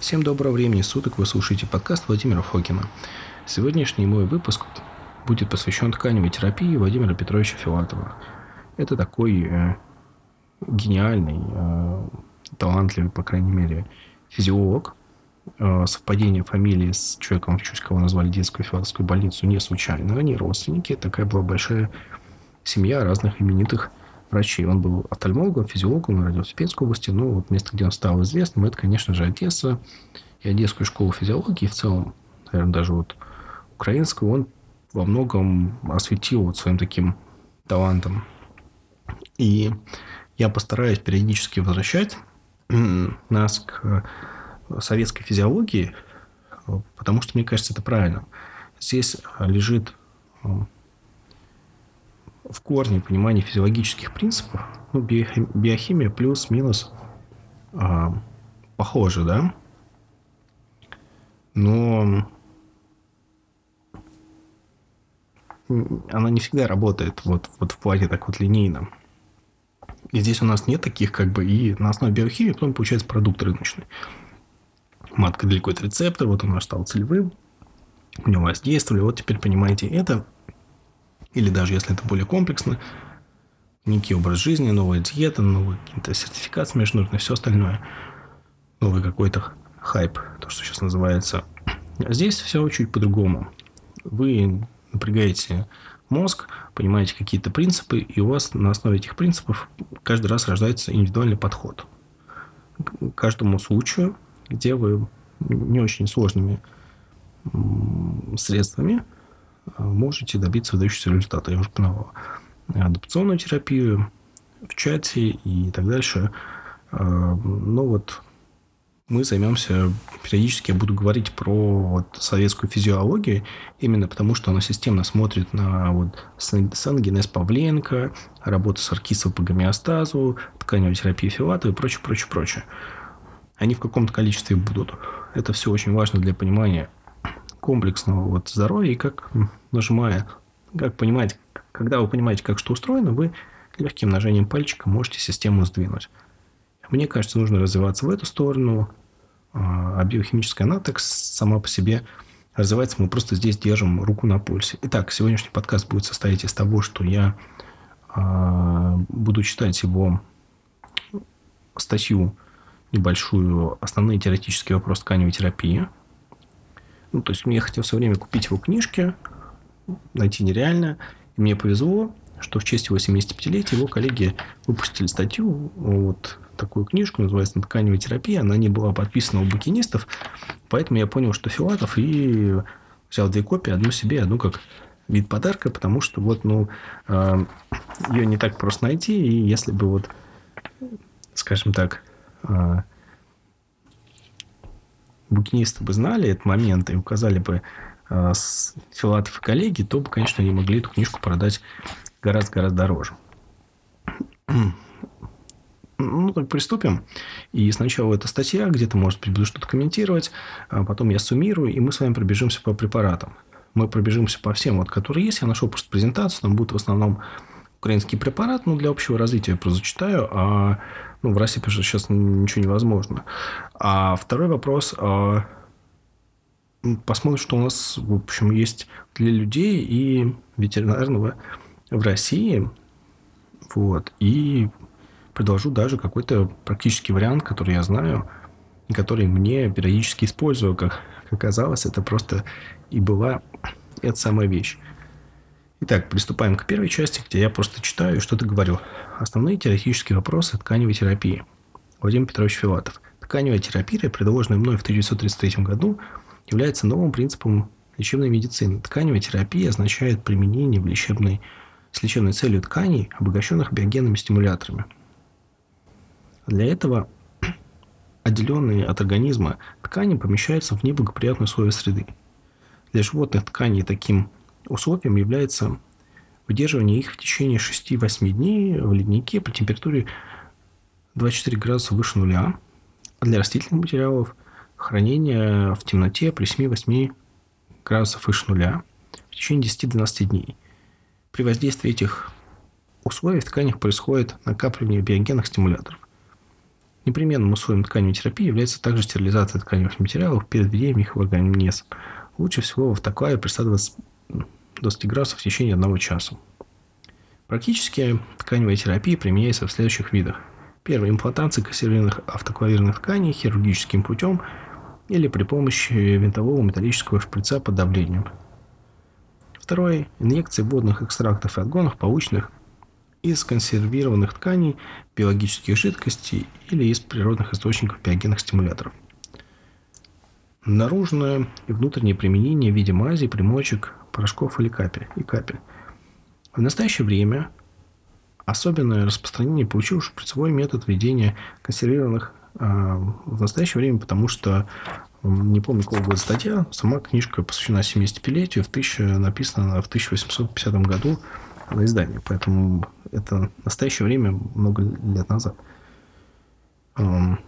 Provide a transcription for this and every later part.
Всем доброго времени суток, вы слушаете подкаст Владимира Фокина. Сегодняшний мой выпуск будет посвящен тканевой терапии Владимира Петровича Филатова. Это такой э, гениальный, э, талантливый, по крайней мере, физиолог. Э, совпадение фамилии с человеком, в честь кого назвали детскую филатовскую больницу, не случайно. Они родственники. Такая была большая семья разных именитых врачей. Он был офтальмологом, физиологом, родился в Пенской области. Ну, вот место, где он стал известным, это, конечно же, Одесса и Одесскую школу физиологии. В целом, наверное, даже вот украинскую он во многом осветил вот своим таким талантом. И я постараюсь периодически возвращать нас к советской физиологии, потому что, мне кажется, это правильно. Здесь лежит в корне понимание физиологических принципов, ну, биохимия плюс-минус а, похоже, да? Но она не всегда работает вот, вот в плане так вот линейно. И здесь у нас нет таких как бы и на основе биохимии потом получается продукт рыночный. Матка далекой рецептор, вот он наш стал целевым, у него воздействовали, вот теперь понимаете это – или даже если это более комплексно, некий образ жизни, новая диета, новый какие-то сертификат международный, все остальное. Новый какой-то хайп, то, что сейчас называется. А здесь все чуть по-другому. Вы напрягаете мозг, понимаете какие-то принципы, и у вас на основе этих принципов каждый раз рождается индивидуальный подход. К каждому случаю, где вы не очень сложными средствами – можете добиться выдающегося результата. Я уже упоминал адапционную терапию в чате и так дальше. А, Но ну вот мы займемся, периодически я буду говорить про вот советскую физиологию, именно потому что она системно смотрит на вот саногенез Павленко, работу с Аркисовым по гомеостазу, тканевую терапию Филатова и прочее, прочее, прочее. Они в каком-то количестве будут. Это все очень важно для понимания комплексного вот здоровья и как нажимая, как понимать, когда вы понимаете, как что устроено, вы легким нажением пальчика можете систему сдвинуть. Мне кажется, нужно развиваться в эту сторону, а, а биохимическая она так сама по себе развивается. Мы просто здесь держим руку на пульсе. Итак, сегодняшний подкаст будет состоять из того, что я а, буду читать его статью небольшую «Основные теоретические вопросы тканевой терапии», ну, то есть, мне хотел все время купить его книжки, найти нереально. И мне повезло, что в честь его 75-летия его коллеги выпустили статью, вот такую книжку, называется «Тканевая терапия». Она не была подписана у букинистов, поэтому я понял, что Филатов, и взял две копии, одну себе, одну как вид подарка, потому что вот, ну, э, ее не так просто найти, и если бы вот, скажем так, э, букинисты бы знали этот момент и указали бы э, Филатов и коллеги, то бы, конечно, они могли эту книжку продать гораздо-гораздо дороже. Ну, так приступим. И сначала эта статья, где-то, может буду что-то комментировать, а потом я суммирую, и мы с вами пробежимся по препаратам. Мы пробежимся по всем, вот, которые есть. Я нашел просто презентацию, там будет в основном украинский препарат, ну, для общего развития я просто зачитаю, а ну, в России, потому что сейчас ничего невозможно. А второй вопрос. А, посмотрим, что у нас, в общем, есть для людей и ветеринарного в России. Вот. И предложу даже какой-то практический вариант, который я знаю, и который мне периодически использую. Как оказалось, это просто и была эта самая вещь. Итак, приступаем к первой части, где я просто читаю и что-то говорю. Основные теоретические вопросы тканевой терапии. Владимир Петрович Филатов. Тканевая терапия, предложенная мной в 1933 году, является новым принципом лечебной медицины. Тканевая терапия означает применение в лечебной, с лечебной целью тканей, обогащенных биогенными стимуляторами. Для этого отделенные от организма ткани помещаются в неблагоприятные условия среды. Для животных тканей таким условием является выдерживание их в течение 6-8 дней в леднике при температуре 24 градуса выше нуля. А для растительных материалов хранение в темноте при 7-8 градусов выше нуля в течение 10-12 дней. При воздействии этих условий в тканях происходит накапливание биогенных стимуляторов. Непременным условием тканевой терапии является также стерилизация тканевых материалов перед введением их в организм. Лучше всего в автоклаве при 120 20 градусов в течение одного часа. Практически тканевая терапия применяется в следующих видах. Первое. Имплантация консервированных автоклавированных тканей хирургическим путем или при помощи винтового металлического шприца под давлением. Второе. Инъекции водных экстрактов и отгонов, полученных из консервированных тканей, биологических жидкостей или из природных источников биогенных стимуляторов. Наружное и внутреннее применение в виде мази, примочек, порошков или капель. И капель. В настоящее время особенное распространение получил шприцевой метод введения консервированных э, в настоящее время, потому что не помню, какого года статья, сама книжка посвящена 75-летию, в 1000, написана в 1850 году на издании, поэтому это настоящее время много лет назад. В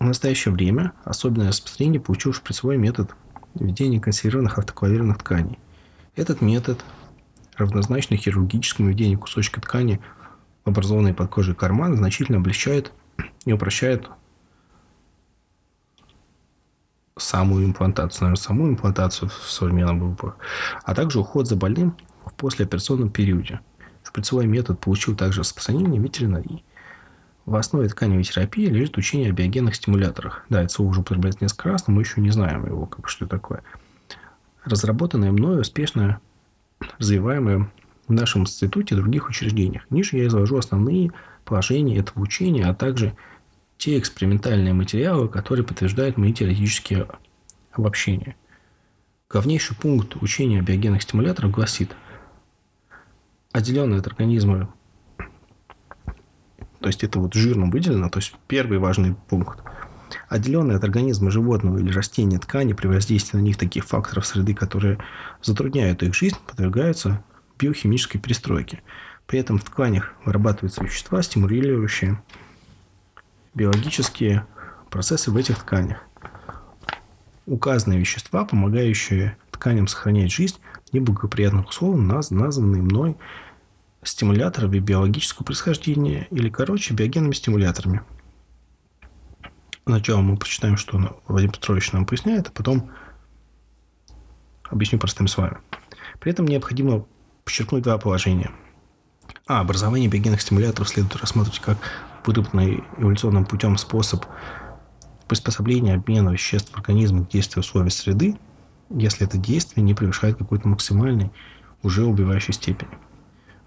настоящее время особенное распространение получил шприцевой метод введения консервированных автоклавированных тканей. Этот метод равнозначно хирургическому введению кусочка ткани в под кожей карман значительно облегчает и упрощает самую имплантацию, наверное, саму имплантацию в современном ВП, а также уход за больным в послеоперационном периоде. Шприцевой метод получил также распространение ветеринарии. В основе тканевой терапии лежит учение о биогенных стимуляторах. Да, это слово уже употребляется несколько раз, но мы еще не знаем его, как, что такое. Разработанное мною успешно развиваемое в нашем институте и других учреждениях. Ниже я изложу основные положения этого учения, а также те экспериментальные материалы, которые подтверждают мои теоретические обобщения. Главнейший пункт учения о биогенных стимуляторах гласит, отделенные от организма, то есть это вот жирно выделено, то есть первый важный пункт, отделенные от организма животного или растения ткани при воздействии на них таких факторов среды, которые затрудняют их жизнь, подвергаются биохимической перестройке. При этом в тканях вырабатываются вещества, стимулирующие биологические процессы в этих тканях. Указанные вещества, помогающие тканям сохранять жизнь в неблагоприятных условиях, названные мной стимуляторами биологического происхождения или, короче, биогенными стимуляторами. Сначала мы прочитаем, что Владимир Петрович нам поясняет, а потом объясню простым словами. При этом необходимо подчеркнуть два положения. А. Образование биогенных стимуляторов следует рассматривать как выработанный эволюционным путем способ приспособления обмена веществ в организме к действию условий среды, если это действие не превышает какой-то максимальной, уже убивающей степени.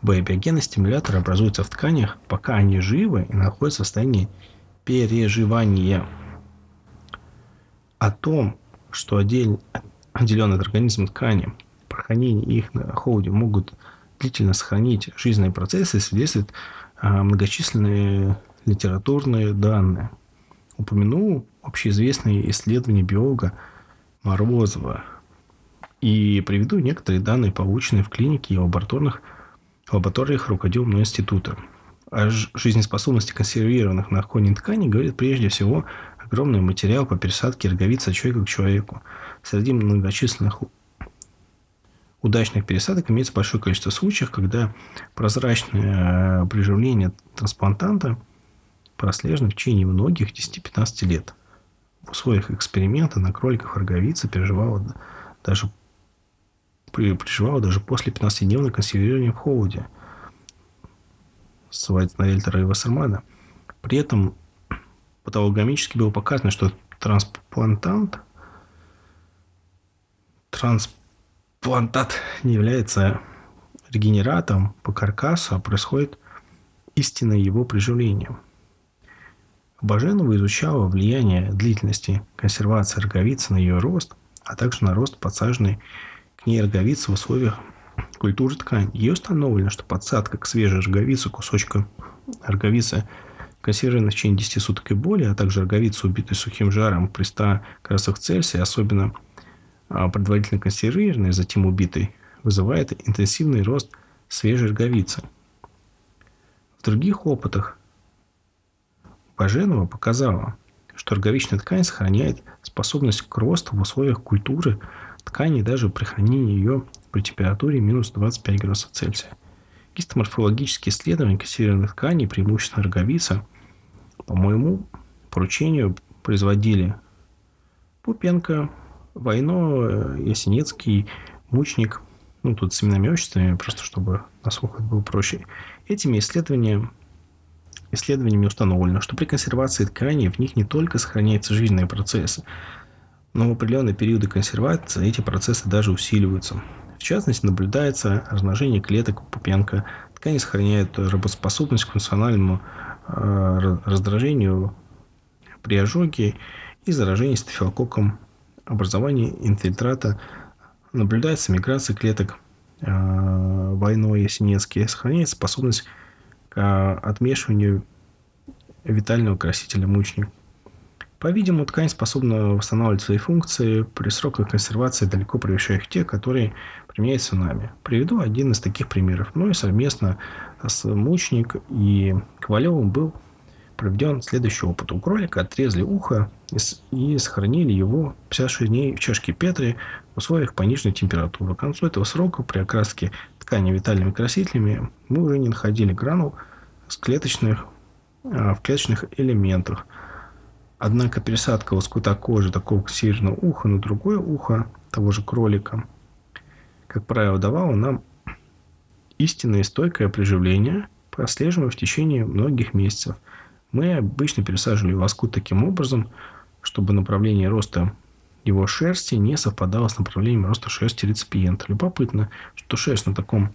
Б. Биогенные стимуляторы образуются в тканях, пока они живы и находятся в состоянии переживания. О том, что отдель, отделенные от организма ткани, прохранение их на холоде могут длительно сохранить жизненные процессы, свидетельствует а, многочисленные литературные данные. Упомяну общеизвестные исследования биолога Морозова и приведу некоторые данные, полученные в клинике и лабораторных лабораториях руководимого института. О жизнеспособности консервированных на ткани тканей говорит прежде всего огромный материал по пересадке роговицы от человека к человеку. Среди многочисленных удачных пересадок имеется большое количество случаев, когда прозрачное э, приживление трансплантанта прослежено в течение многих 10-15 лет. В условиях эксперимента на кроликах роговица переживала даже, переживала даже после 15-дневного консервирования в холоде. На Эльтера и Вассермана. При этом патологомически было показано, что трансплантант трансплантант плантат не является регенератом по каркасу, а происходит истинное его приживление. Баженова изучала влияние длительности консервации роговицы на ее рост, а также на рост подсаженной ней роговицы в условиях культуры ткани. Ее установлено, что подсадка к свежей роговице кусочка роговицы консервированной в течение 10 суток и более, а также роговицы, убитой сухим жаром при 100 градусах Цельсия, особенно а предварительно консервированный, затем убитый, вызывает интенсивный рост свежей роговицы. В других опытах Баженова показала, что роговичная ткань сохраняет способность к росту в условиях культуры ткани даже при хранении ее при температуре минус 25 градусов Цельсия. Гистоморфологические исследования консервированных тканей, преимущественно роговица, по моему поручению производили Пупенко, Войно, Ясенецкий, Мучник. Ну, тут с именами и отчествами, просто чтобы на слух было проще. Этими исследованиями исследованиями установлено, что при консервации тканей в них не только сохраняются жизненные процессы, но в определенные периоды консервации эти процессы даже усиливаются. В частности, наблюдается размножение клеток пупенка. Ткани сохраняют работоспособность к функциональному э, раздражению при ожоге и заражении стафилококком. Образование инфильтрата наблюдается миграция клеток э, войной синецкие. Сохраняется способность к отмешиванию витального красителя мучник. По-видимому, ткань способна восстанавливать свои функции при сроках консервации, далеко превышающих те, которые применяются нами. Приведу один из таких примеров. Мной совместно с Мучник и Ковалевым был проведен следующий опыт. У кролика отрезали ухо и сохранили его 56 дней в чашке Петри в условиях пониженной температуры. К концу этого срока при окраске ткани витальными красителями мы уже не находили гранул с клеточных, а, в клеточных элементах. Однако пересадка лоскута кожи такого северного уха на другое ухо того же кролика, как правило, давала нам истинное стойкое приживление, прослеживаемое в течение многих месяцев. Мы обычно пересаживали лоскут таким образом, чтобы направление роста его шерсти не совпадало с направлением роста шерсти реципиента. Любопытно, что шерсть на таком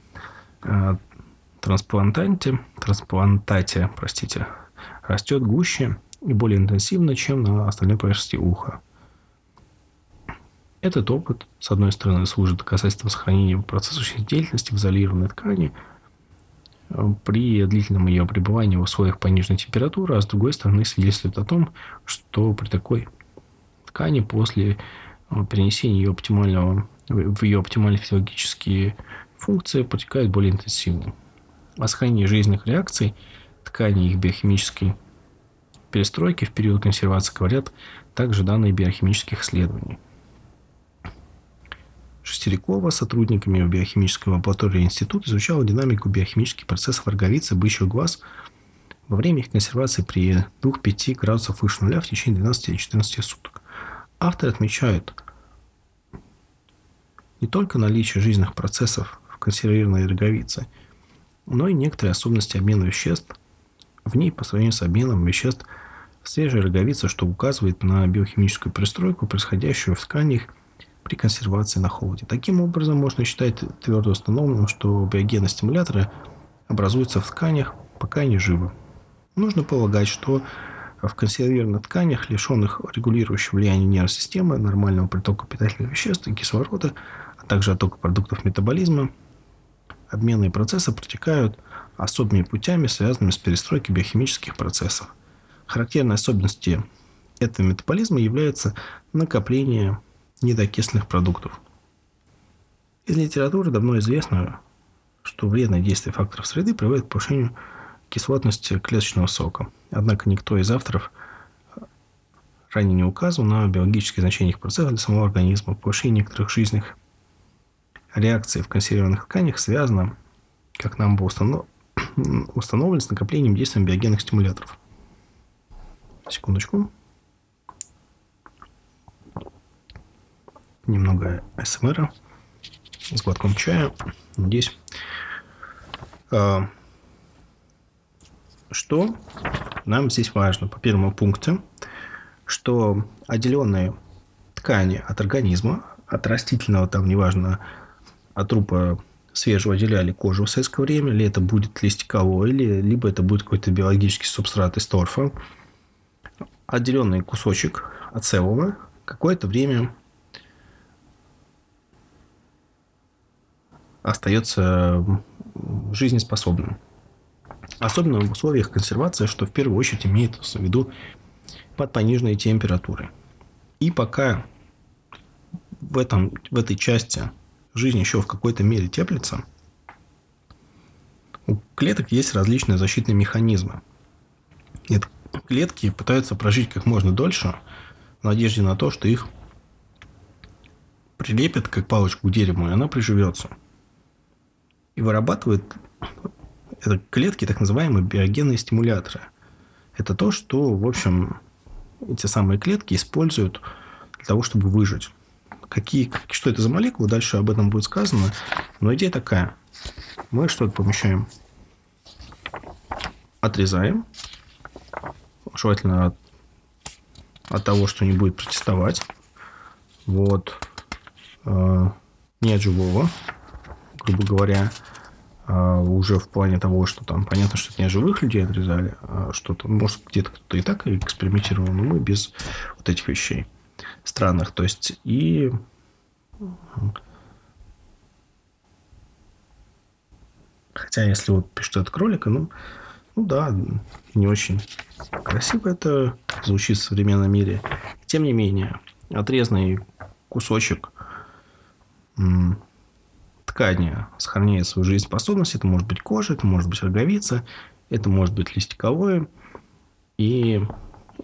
э, трансплантанте, трансплантате, простите, растет гуще и более интенсивно, чем на остальной поверхности уха. Этот опыт, с одной стороны, служит доказательством сохранения процесса жизнедеятельности в изолированной ткани э, при длительном ее пребывании в условиях пониженной температуры, а с другой стороны свидетельствует о том, что при такой ткани после э, перенесения ее оптимального, в ее оптимальные физиологические функции протекает более интенсивно. О сохранении жизненных реакций ткани их биохимической перестройки в период консервации говорят также данные биохимических исследований. Шестерякова сотрудниками биохимической лаборатории института изучала динамику биохимических процессов роговицы бычьих глаз во время их консервации при 2-5 градусов выше нуля в течение 12-14 суток. Авторы отмечают не только наличие жизненных процессов в консервированной роговице, но и некоторые особенности обмена веществ в ней по сравнению с обменом веществ в свежей роговице, что указывает на биохимическую перестройку, происходящую в тканях при консервации на холоде. Таким образом, можно считать твердо установленным, что биогенные стимуляторы образуются в тканях, пока они живы. Нужно полагать, что в консервированных тканях, лишенных регулирующего влияния нервной системы, нормального притока питательных веществ и кислорода, а также оттока продуктов метаболизма, обменные процессы протекают особыми путями, связанными с перестройкой биохимических процессов. Характерной особенностью этого метаболизма является накопление недокисленных продуктов. Из литературы давно известно, что вредное действие факторов среды приводит к повышению кислотности клеточного сока. Однако никто из авторов ранее не указывал на биологические значения их процессов для самого организма. Повышение некоторых жизненных реакций в консервированных тканях связано, как нам было установ... установлено, с накоплением действия биогенных стимуляторов. Секундочку. Немного СМР с глотком чая. Здесь а, что нам здесь важно по первому пункту, что отделенные ткани от организма, от растительного, там неважно, от трупа свежего отделяли кожу в советское время, или это будет листиковой, или либо это будет какой-то биологический субстрат из торфа. Отделенный кусочек от целого какое-то время остается жизнеспособным. Особенно в условиях консервации, что в первую очередь имеет в виду под пониженной температурой. И пока в, этом, в этой части жизнь еще в какой-то мере теплится, у клеток есть различные защитные механизмы. И клетки пытаются прожить как можно дольше в надежде на то, что их прилепят как палочку к дереву, и она приживется. И вырабатывает это клетки, так называемые биогенные стимуляторы. это то, что, в общем, эти самые клетки используют для того, чтобы выжить. Какие, что это за молекулы, дальше об этом будет сказано. Но идея такая. Мы что-то помещаем, отрезаем, желательно от, от того, что не будет протестовать. Вот. Э, не от живого, грубо говоря. А, уже в плане того, что там понятно, что это не живых людей отрезали, а что-то, может, где-то кто-то и так экспериментировал, но мы без вот этих вещей странных. То есть, и Хотя, если вот пишут от кролика, ну, ну да, не очень красиво это звучит в современном мире. Тем не менее, отрезанный кусочек ткани сохраняет свою жизнеспособность. Это может быть кожа, это может быть роговица, это может быть листиковое. И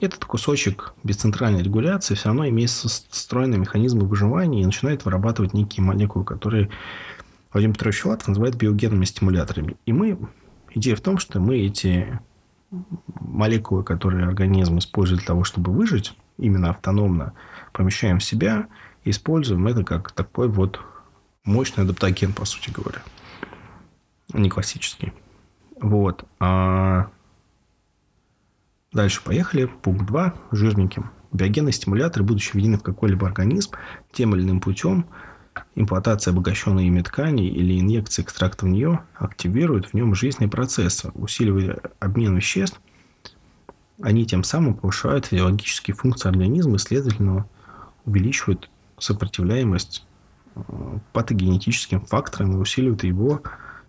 этот кусочек без центральной регуляции все равно имеет встроенные механизмы выживания и начинает вырабатывать некие молекулы, которые Владимир Петрович Филатов называет биогенными стимуляторами. И мы, идея в том, что мы эти молекулы, которые организм использует для того, чтобы выжить, именно автономно помещаем в себя и используем это как такой вот мощный адаптоген, по сути говоря. Не классический. Вот. А... Дальше поехали. Пункт 2. Жирники. Биогенные стимуляторы, будучи введены в какой-либо организм, тем или иным путем, имплантация обогащенной ими ткани или инъекция экстракта в нее активируют в нем жизненные процессы, усиливая обмен веществ. Они тем самым повышают физиологические функции организма и, следовательно, увеличивают сопротивляемость патогенетическим фактором и усиливает его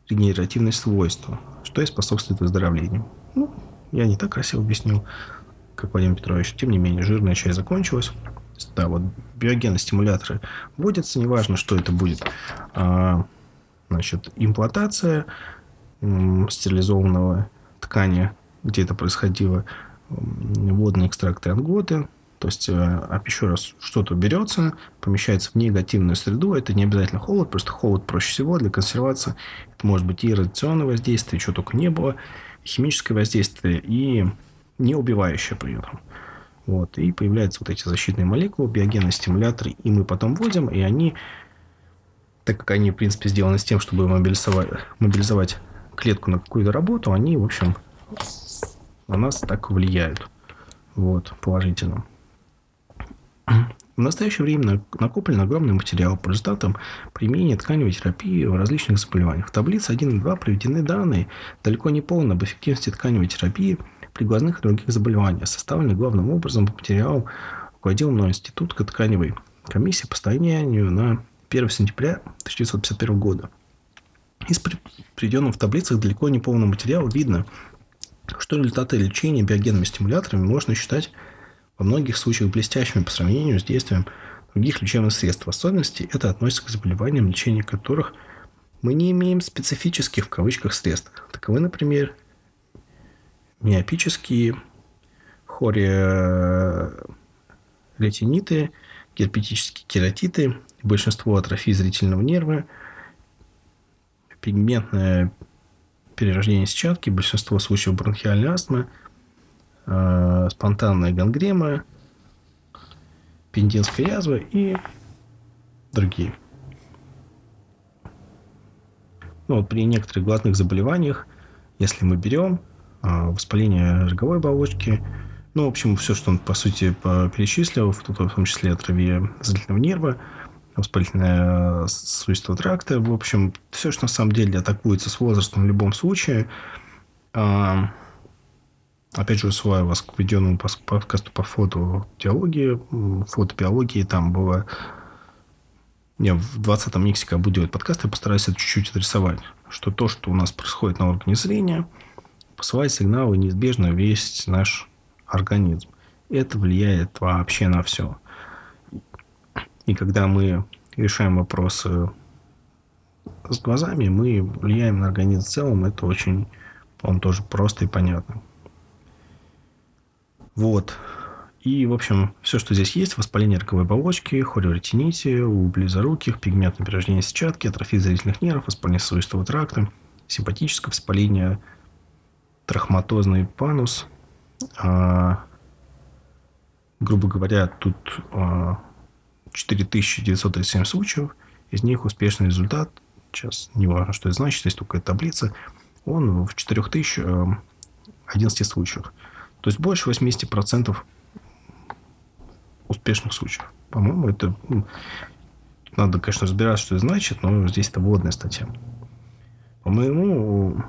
регенеративные свойства, что и способствует выздоровлению. Ну, я не так красиво объяснил, как Владимир Петрович. Тем не менее, жирная часть закончилась. Да, вот биогенные стимуляторы вводятся, неважно, что это будет. А, значит, имплантация стерилизованного ткани, где это происходило, водные экстракты анготы, то есть, а еще раз, что-то берется, помещается в негативную среду. Это не обязательно холод, просто холод проще всего для консервации. Это может быть и радиационное воздействие, что только не было, химическое воздействие и не убивающее при этом. Вот. И появляются вот эти защитные молекулы, биогенные стимуляторы, и мы потом вводим, и они, так как они, в принципе, сделаны с тем, чтобы мобилизовать, мобилизовать клетку на какую-то работу, они, в общем, на нас так влияют. Вот, положительно. В настоящее время накоплен огромный материал по результатам применения тканевой терапии в различных заболеваниях. В таблице 1 и 2 приведены данные, далеко не полные, об эффективности тканевой терапии при глазных и других заболеваниях, составленные главным образом по материалу руководил мной Институт тканевой комиссии по состоянию на 1 сентября 1951 года. Из приведенных в таблицах далеко не полного материала видно, что результаты лечения биогенными стимуляторами можно считать во многих случаях блестящими по сравнению с действием других лечебных средств. В особенности это относится к заболеваниям, лечения которых мы не имеем специфических в кавычках средств. Таковы, например, миопические, хориолетиниты, герпетические кератиты, большинство атрофий зрительного нерва, пигментное перерождение сетчатки, большинство случаев бронхиальной астмы – э, спонтанная гангрема, пендинская язва и другие. Ну, вот при некоторых глотных заболеваниях, если мы берем воспаление роговой оболочки, ну, в общем, все, что он, по сути, перечислил, в том числе отравие зрительного нерва, воспалительное свойство тракта, в общем, все, что на самом деле атакуется с возрастом в любом случае, э, Опять же, ссылаю вас к введенному подкасту по фотодиалогии, фотобиологии. Там было... Не, в 20-м миксе, когда будет подкаст, я постараюсь это чуть-чуть отрисовать. Что то, что у нас происходит на органе зрения, посылает сигналы неизбежно весь наш организм. Это влияет вообще на все. И когда мы решаем вопросы с глазами, мы влияем на организм в целом. Это очень, по тоже просто и понятно. Вот. И, в общем, все, что здесь есть, воспаление роговой оболочки, хориоретините, у близоруких, пигментное перерождение сетчатки, атрофия зрительных нервов, воспаление сосудистого тракта, симпатическое воспаление, трахматозный панус, а, грубо говоря, тут 4937 случаев, из них успешный результат, сейчас не важно, что это значит, есть только таблица, он в 4011 случаях. То есть больше 80% успешных случаев. По-моему, это... Ну, надо, конечно, разбираться, что это значит, но здесь это вводная статья. По-моему,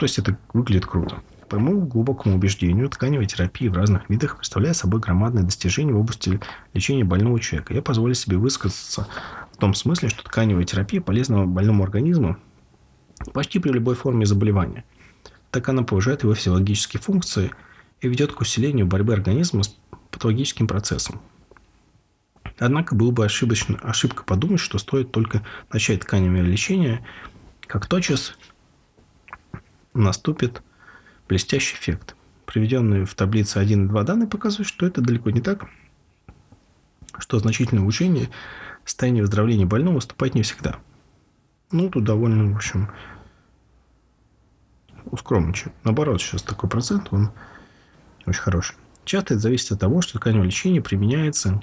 то есть это выглядит круто. По моему глубокому убеждению, тканевая терапия в разных видах представляет собой громадное достижение в области лечения больного человека. Я позволю себе высказаться в том смысле, что тканевая терапия полезна больному организму почти при любой форме заболевания, так она повышает его физиологические функции и ведет к усилению борьбы организма с патологическим процессом. Однако было бы ошибочно, ошибка подумать, что стоит только начать тканевое лечение, как тотчас наступит блестящий эффект. Приведенные в таблице 1 и 2 данные показывают, что это далеко не так, что значительное улучшение состояния выздоровления больного выступает не всегда. Ну, тут довольно, в общем, скромничает. Наоборот, сейчас такой процент, он очень хороший. Часто это зависит от того, что тканевое лечение применяется,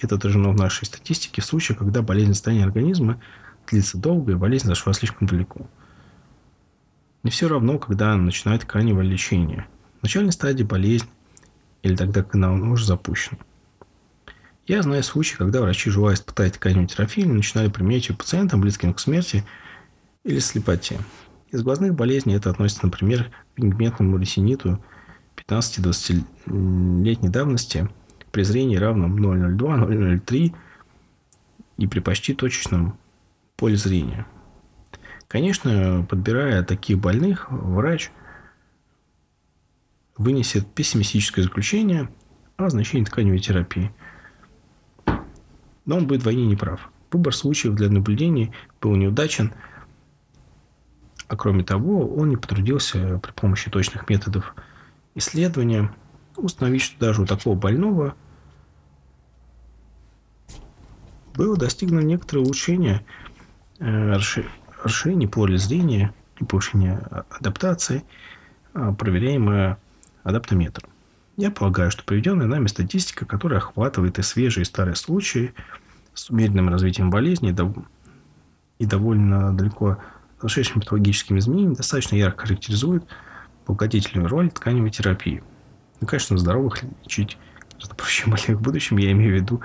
это отражено в нашей статистике, в случае, когда болезнь состояния организма длится долго и болезнь зашла слишком далеко. Не все равно, когда начинает тканевое лечение. В начальной стадии болезнь или тогда, когда она уже запущена. Я знаю случаи, когда врачи, желая испытать тканевую терапию, начинали применять ее пациентам, близким к смерти или слепоте. Из глазных болезней это относится, например, к пигментному ресиниту 15-20-летней давности при зрении равном 0,02-0,03 и при почти точечном поле зрения – Конечно, подбирая таких больных, врач вынесет пессимистическое заключение о значении тканевой терапии. Но он будет вдвойне неправ. Выбор случаев для наблюдений был неудачен, а кроме того, он не потрудился при помощи точных методов исследования установить, что даже у такого больного было достигнуто некоторое улучшение э, расширение поля зрения и повышение адаптации, а, проверяемое адаптометром. Я полагаю, что приведенная нами статистика, которая охватывает и свежие, и старые случаи с умеренным развитием болезни и довольно далеко зашедшими патологическими изменениями, достаточно ярко характеризует благодетельную роль тканевой терапии. Ну, конечно, здоровых лечить гораздо проще больных в будущем. Я имею в виду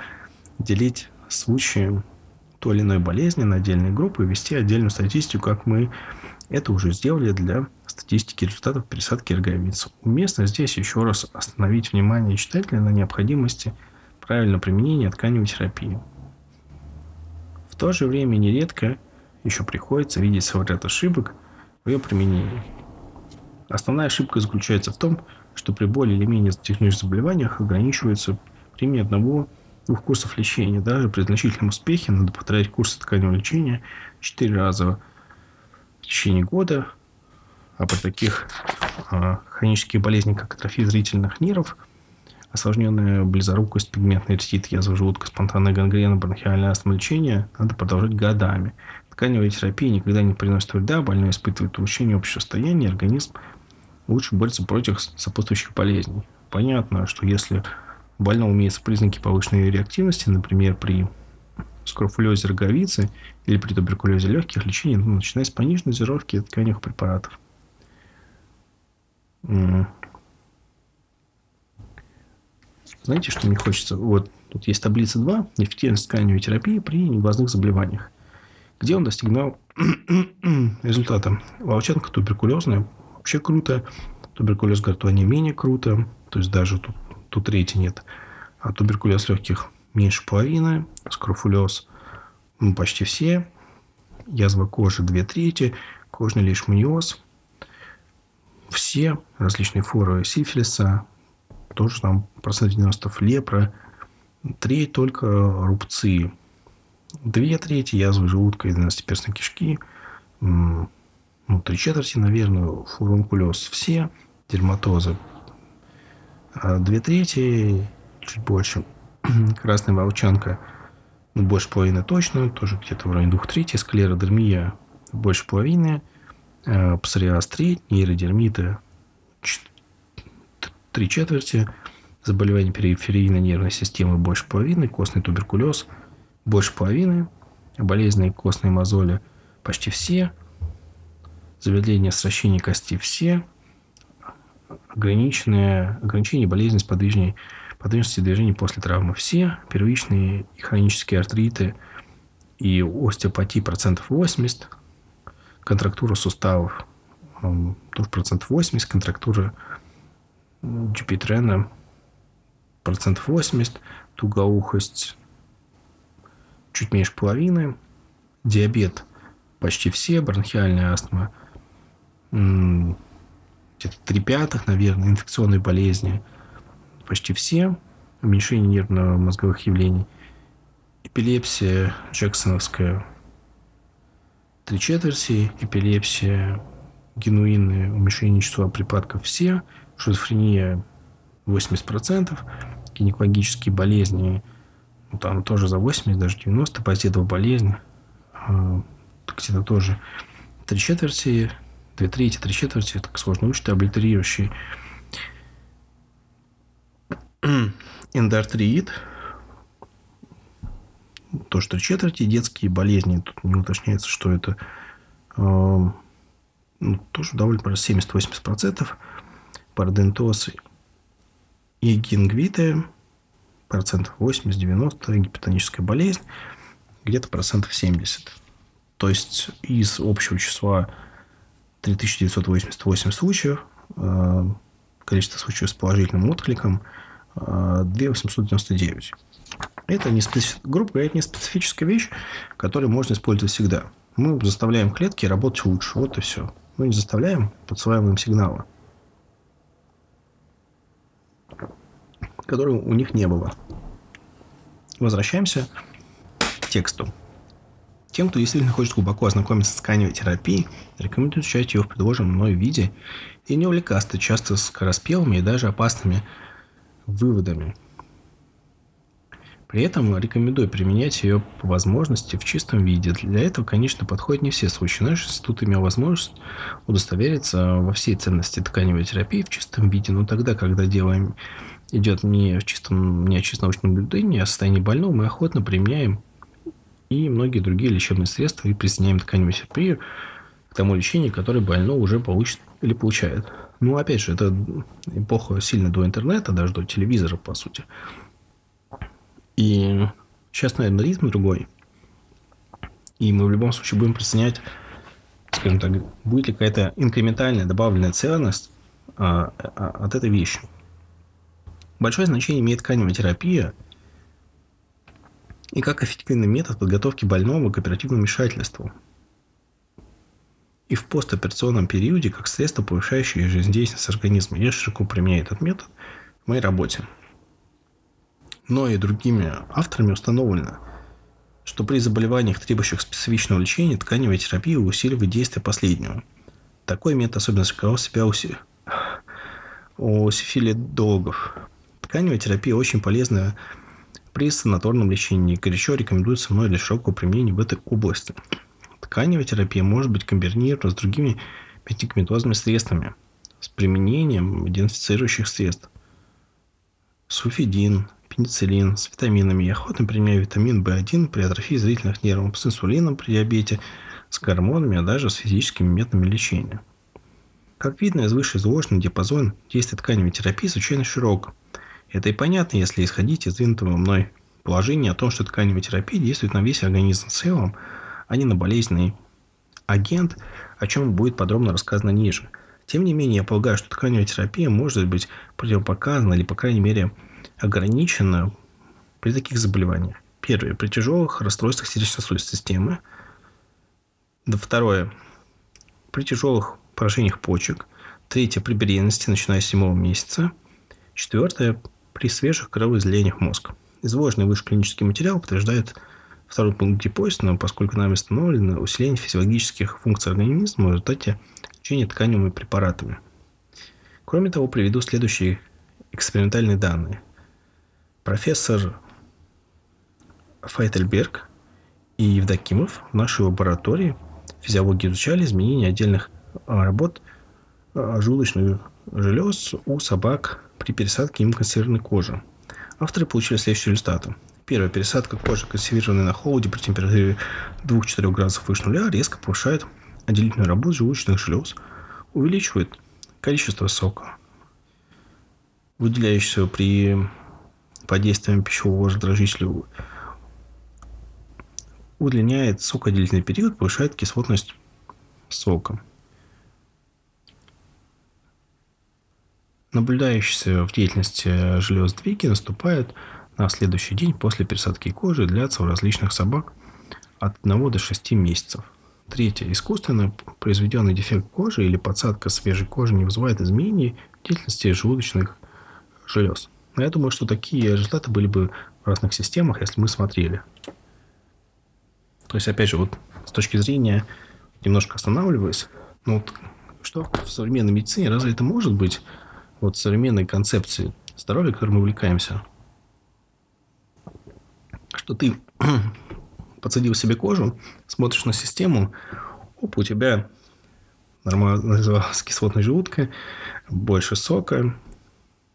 делить случаи той или иной болезни на отдельные группы и вести отдельную статистику, как мы это уже сделали для статистики результатов пересадки роговиц. Уместно здесь еще раз остановить внимание читателя на необходимости правильного применения тканевой терапии. В то же время нередко еще приходится видеть свой ряд ошибок в ее применении. Основная ошибка заключается в том, что при более или менее затяжных заболеваниях ограничивается применение одного двух курсов лечения. Даже при значительном успехе надо повторять курсы тканевого лечения 4 раза в течение года. А при таких э, хронических болезнях, как атрофия зрительных нервов, осложненная близорукость, пигментный ретит, язва желудка, спонтанная гангрена, бронхиальное астма лечение надо продолжать годами. Тканевая терапия никогда не приносит вреда, больной испытывает улучшение общего состояния, организм лучше борется против сопутствующих болезней. Понятно, что если у больного имеются признаки повышенной реактивности, например, при скрофулезе роговицы или при туберкулезе легких, лечение ну, начинается с пониженной дозировки тканевых препаратов. Знаете, что мне хочется? Вот тут есть таблица 2, эффективность тканевой терапии при неглазных заболеваниях. Где он достигнул результата? Волчанка туберкулезная, вообще круто. Туберкулез гортани менее круто. То есть даже тут тут трети нет. А туберкулез легких меньше половины, скрофулез ну, почти все, язва кожи две трети, кожный лишманиоз, все различные формы сифилиса, тоже там процент 90 лепра, треть только рубцы, две трети язвы желудка и двенадцатиперстной кишки, ну, три четверти, наверное, фурункулез все, дерматозы две трети, чуть больше, красная волчанка, ну, больше половины точно, тоже где-то в районе двух третей, склеродермия больше половины, э, псориаз треть, нейродермиты три четверти, заболевания периферийной нервной системы больше половины, костный туберкулез больше половины, болезни костной мозоли почти все, замедление сращения кости все, ограниченные, ограничение болезненности подвижней, подвижности движений после травмы. Все, первичные и хронические артриты и остеопатии процентов 80, контрактура суставов тоже процентов 80, контрактура GP-трена процентов 80, тугоухость чуть меньше половины, диабет почти все, бронхиальная астма где-то три пятых, наверное, инфекционные болезни. Почти все, уменьшение нервно-мозговых явлений, эпилепсия джексоновская. Три четверти, эпилепсия генуинные, уменьшение числа припадков все, шизофрения 80%, гинекологические болезни, ну, там тоже за 80, даже 90, позитов болезнь, а, где-то тоже три четверти, две трети, три четверти, так сложно учить, облитерирующий эндоартриит, то, что четверти детские болезни, тут не уточняется, что это а, ну, тоже довольно 70-80%, парадентоз и гингвиты, процентов 80-90, гипотоническая болезнь, где-то процентов 70. То есть из общего числа 3988 случаев, э, количество случаев с положительным откликом 2899. Э, это не грубо говоря, не специфическая вещь, которую можно использовать всегда. Мы заставляем клетки работать лучше. Вот и все. Мы не заставляем, им сигналы, которые у них не было. Возвращаемся к тексту. Тем, кто действительно хочет глубоко ознакомиться с тканевой терапией, рекомендую изучать ее в предложенном мной виде и не увлекаться часто скороспелыми и даже опасными выводами – при этом рекомендую применять ее по возможности в чистом виде. Для этого, конечно, подходят не все случаи. Наш институт имел возможность удостовериться во всей ценности тканевой терапии в чистом виде, но тогда, когда дело идет не в чистом, не о чисто научном наблюдении, а о состоянии больного, мы охотно применяем и многие другие лечебные средства и присоединяем тканевую терапию к тому лечению, которое больной уже получит или получает. Ну, опять же, это эпоха сильно до интернета, даже до телевизора, по сути. И сейчас, наверное, ритм другой. И мы в любом случае будем присоединять, скажем так, будет ли какая-то инкрементальная добавленная ценность а, а, от этой вещи. Большое значение имеет тканевая терапия и как эффективный метод подготовки больного к оперативному вмешательству. И в постоперационном периоде как средство, повышающее жизнедеятельность организма. Я широко применяю этот метод в моей работе но и другими авторами установлено, что при заболеваниях, требующих специфичного лечения, тканевая терапия усиливает действие последнего. Такой метод особенно сказал себя у, си... у сифилидологов. Тканевая терапия очень полезна при санаторном лечении горячо рекомендуется мной для широкого применения в этой области. Тканевая терапия может быть комбинирована с другими медикаментозными средствами с применением идентифицирующих средств. Суфидин, пенициллин с витаминами. Я охотно применяю витамин В1 при атрофии зрительных нервов, с инсулином при диабете, с гормонами, а даже с физическими методами лечения. Как видно из вышеизложенного, диапазон действия тканевой терапии случайно широк. Это и понятно, если исходить из двинутого мной положения о том, что тканевая терапия действует на весь организм в целом, а не на болезненный агент, о чем будет подробно рассказано ниже. Тем не менее, я полагаю, что тканевая терапия может быть противопоказана или, по крайней мере, ограничена при таких заболеваниях. Первое. При тяжелых расстройствах сердечно-сосудистой системы. Второе. При тяжелых поражениях почек. Третье. При беременности, начиная с седьмого месяца. Четвертое. При свежих кровоизлияниях мозга. Изложенный выше клинический материал подтверждает второй пункт гипотезы, поскольку нами установлено усиление физиологических функций организма в результате лечения тканевыми препаратами. Кроме того, приведу следующие экспериментальные данные – Профессор Файтельберг и Евдокимов в нашей лаборатории физиологии изучали изменения отдельных а, работ а, желудочных желез у собак при пересадке им консервированной кожи. Авторы получили следующие результаты. Первое. Пересадка кожи, консервированной на холоде при температуре 2-4 градусов выше нуля, резко повышает отделительную работу желудочных желез, увеличивает количество сока, выделяющегося при под действием пищевого раздражителя, удлиняет сокоотделительный период, повышает кислотность сока. Наблюдающийся в деятельности желез двиги наступает на следующий день после пересадки кожи длятся у различных собак от 1 до 6 месяцев. Третье. Искусственно произведенный дефект кожи или подсадка свежей кожи не вызывает изменений в деятельности желудочных желез. Но я думаю, что такие результаты были бы в разных системах, если мы смотрели. То есть, опять же, вот с точки зрения, немножко останавливаясь, ну вот что в современной медицине, разве это может быть вот современной концепции здоровья, которой мы увлекаемся? Что ты подсадил себе кожу, смотришь на систему, оп, у тебя нормально называлась кислотная желудка, больше сока,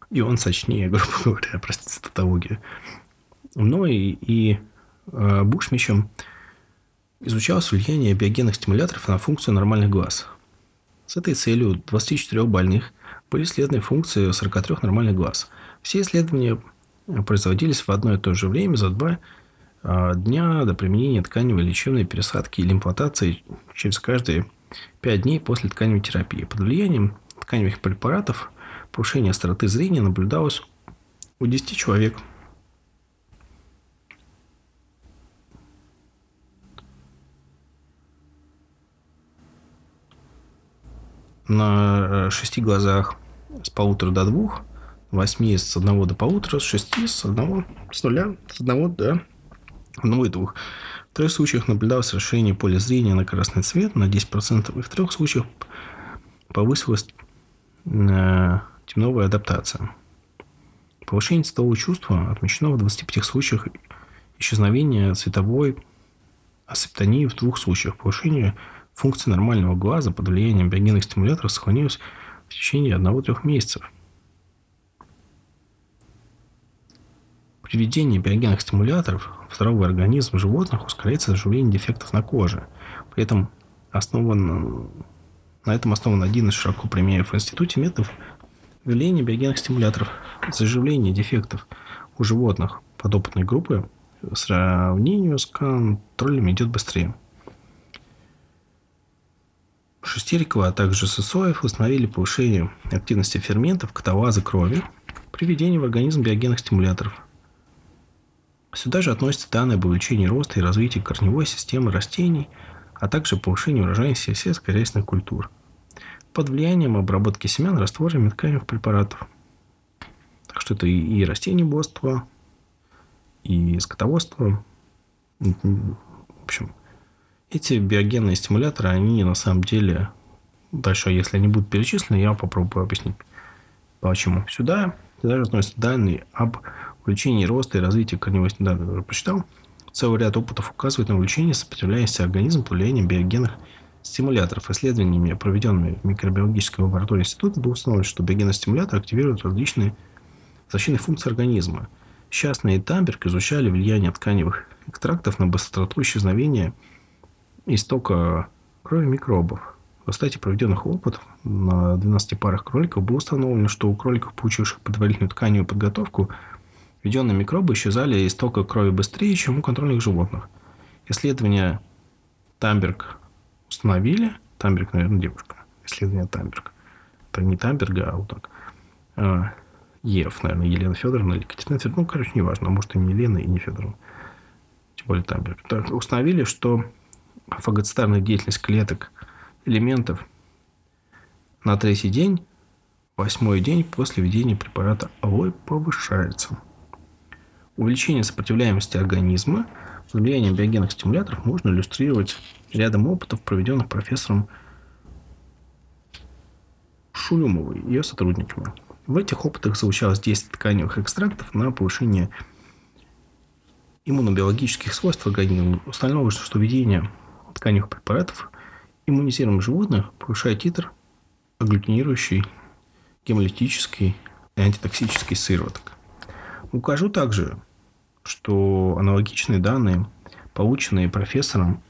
и он сочнее, грубо говоря, простите, тавтология. Ну и, и э, Бушмичем изучалось влияние биогенных стимуляторов на функцию нормальных глаз. С этой целью 24 больных были исследованы функции 43 нормальных глаз. Все исследования производились в одно и то же время за два а, дня до применения тканевой лечебной пересадки или имплантации через каждые 5 дней после тканевой терапии. Под влиянием тканевых препаратов повышение остроты зрения наблюдалось у 10 человек. На шести глазах с полутора до двух, восьми с одного до полутора, с шести с одного, с нуля, с одного до одного и двух. В трех случаях наблюдалось расширение поля зрения на красный цвет на 10%, и в трех случаях повысилась э, темновая адаптация. Повышение цветового чувства отмечено в 25 случаях исчезновения цветовой асептонии в двух случаях. Повышение функции нормального глаза под влиянием биогенных стимуляторов сохранилось в течение 1-3 месяцев. При введении биогенных стимуляторов в здоровый организм животных ускоряется заживление дефектов на коже. При этом основан, на этом основан один из широко применяемых в институте методов Введение биогенных стимуляторов, заживление дефектов у животных подопытной группы в сравнению с контролем идет быстрее. Шестерикова, а также Сысоев установили повышение активности ферментов каталазы крови при введении в организм биогенных стимуляторов. Сюда же относятся данные об увеличении роста и развития корневой системы растений, а также повышении урожайности сельскохозяйственных культур – под влиянием обработки семян растворами тканевых препаратов. Так что это и, растениеводство, и скотоводство. В общем, эти биогенные стимуляторы, они на самом деле... Дальше, если они будут перечислены, я попробую объяснить, почему. Сюда даже относятся данные об увеличении роста и развития корневой... Да, я прочитал. Целый ряд опытов указывает на увеличение сопротивляемости организма влиянием биогенных стимуляторов. Исследованиями, проведенными в микробиологической лаборатории института, было установлено, что биогеностимулятор активирует различные защитные функции организма. Счастный и Тамберг изучали влияние тканевых экстрактов на быстроту исчезновения истока крови микробов. В результате проведенных опытов на 12 парах кроликов было установлено, что у кроликов, получивших предварительную тканевую подготовку, введенные микробы исчезали из тока крови быстрее, чем у контрольных животных. Исследования Тамберг установили, Тамберг, наверное, девушка, исследование Тамберг. Это не Тамберга, а вот так. А, Ев, наверное, Елена Федоровна или Екатерина Федоровна. Ну, короче, неважно. А может, и не Елена, и не Федоровна. Тем более Тамберг. Так, установили, что фагоцитарная деятельность клеток элементов на третий день, восьмой день после введения препарата алой повышается. Увеличение сопротивляемости организма влиянием биогенных стимуляторов можно иллюстрировать рядом опытов, проведенных профессором Шулюмовой и ее сотрудниками. В этих опытах заучалось 10 тканевых экстрактов на повышение иммунобиологических свойств организма. Установлено, что введение тканевых препаратов иммунизируемых животных повышает титр агглютинирующей гемолитической и антитоксический сывороток. Укажу также, что аналогичные данные, полученные профессором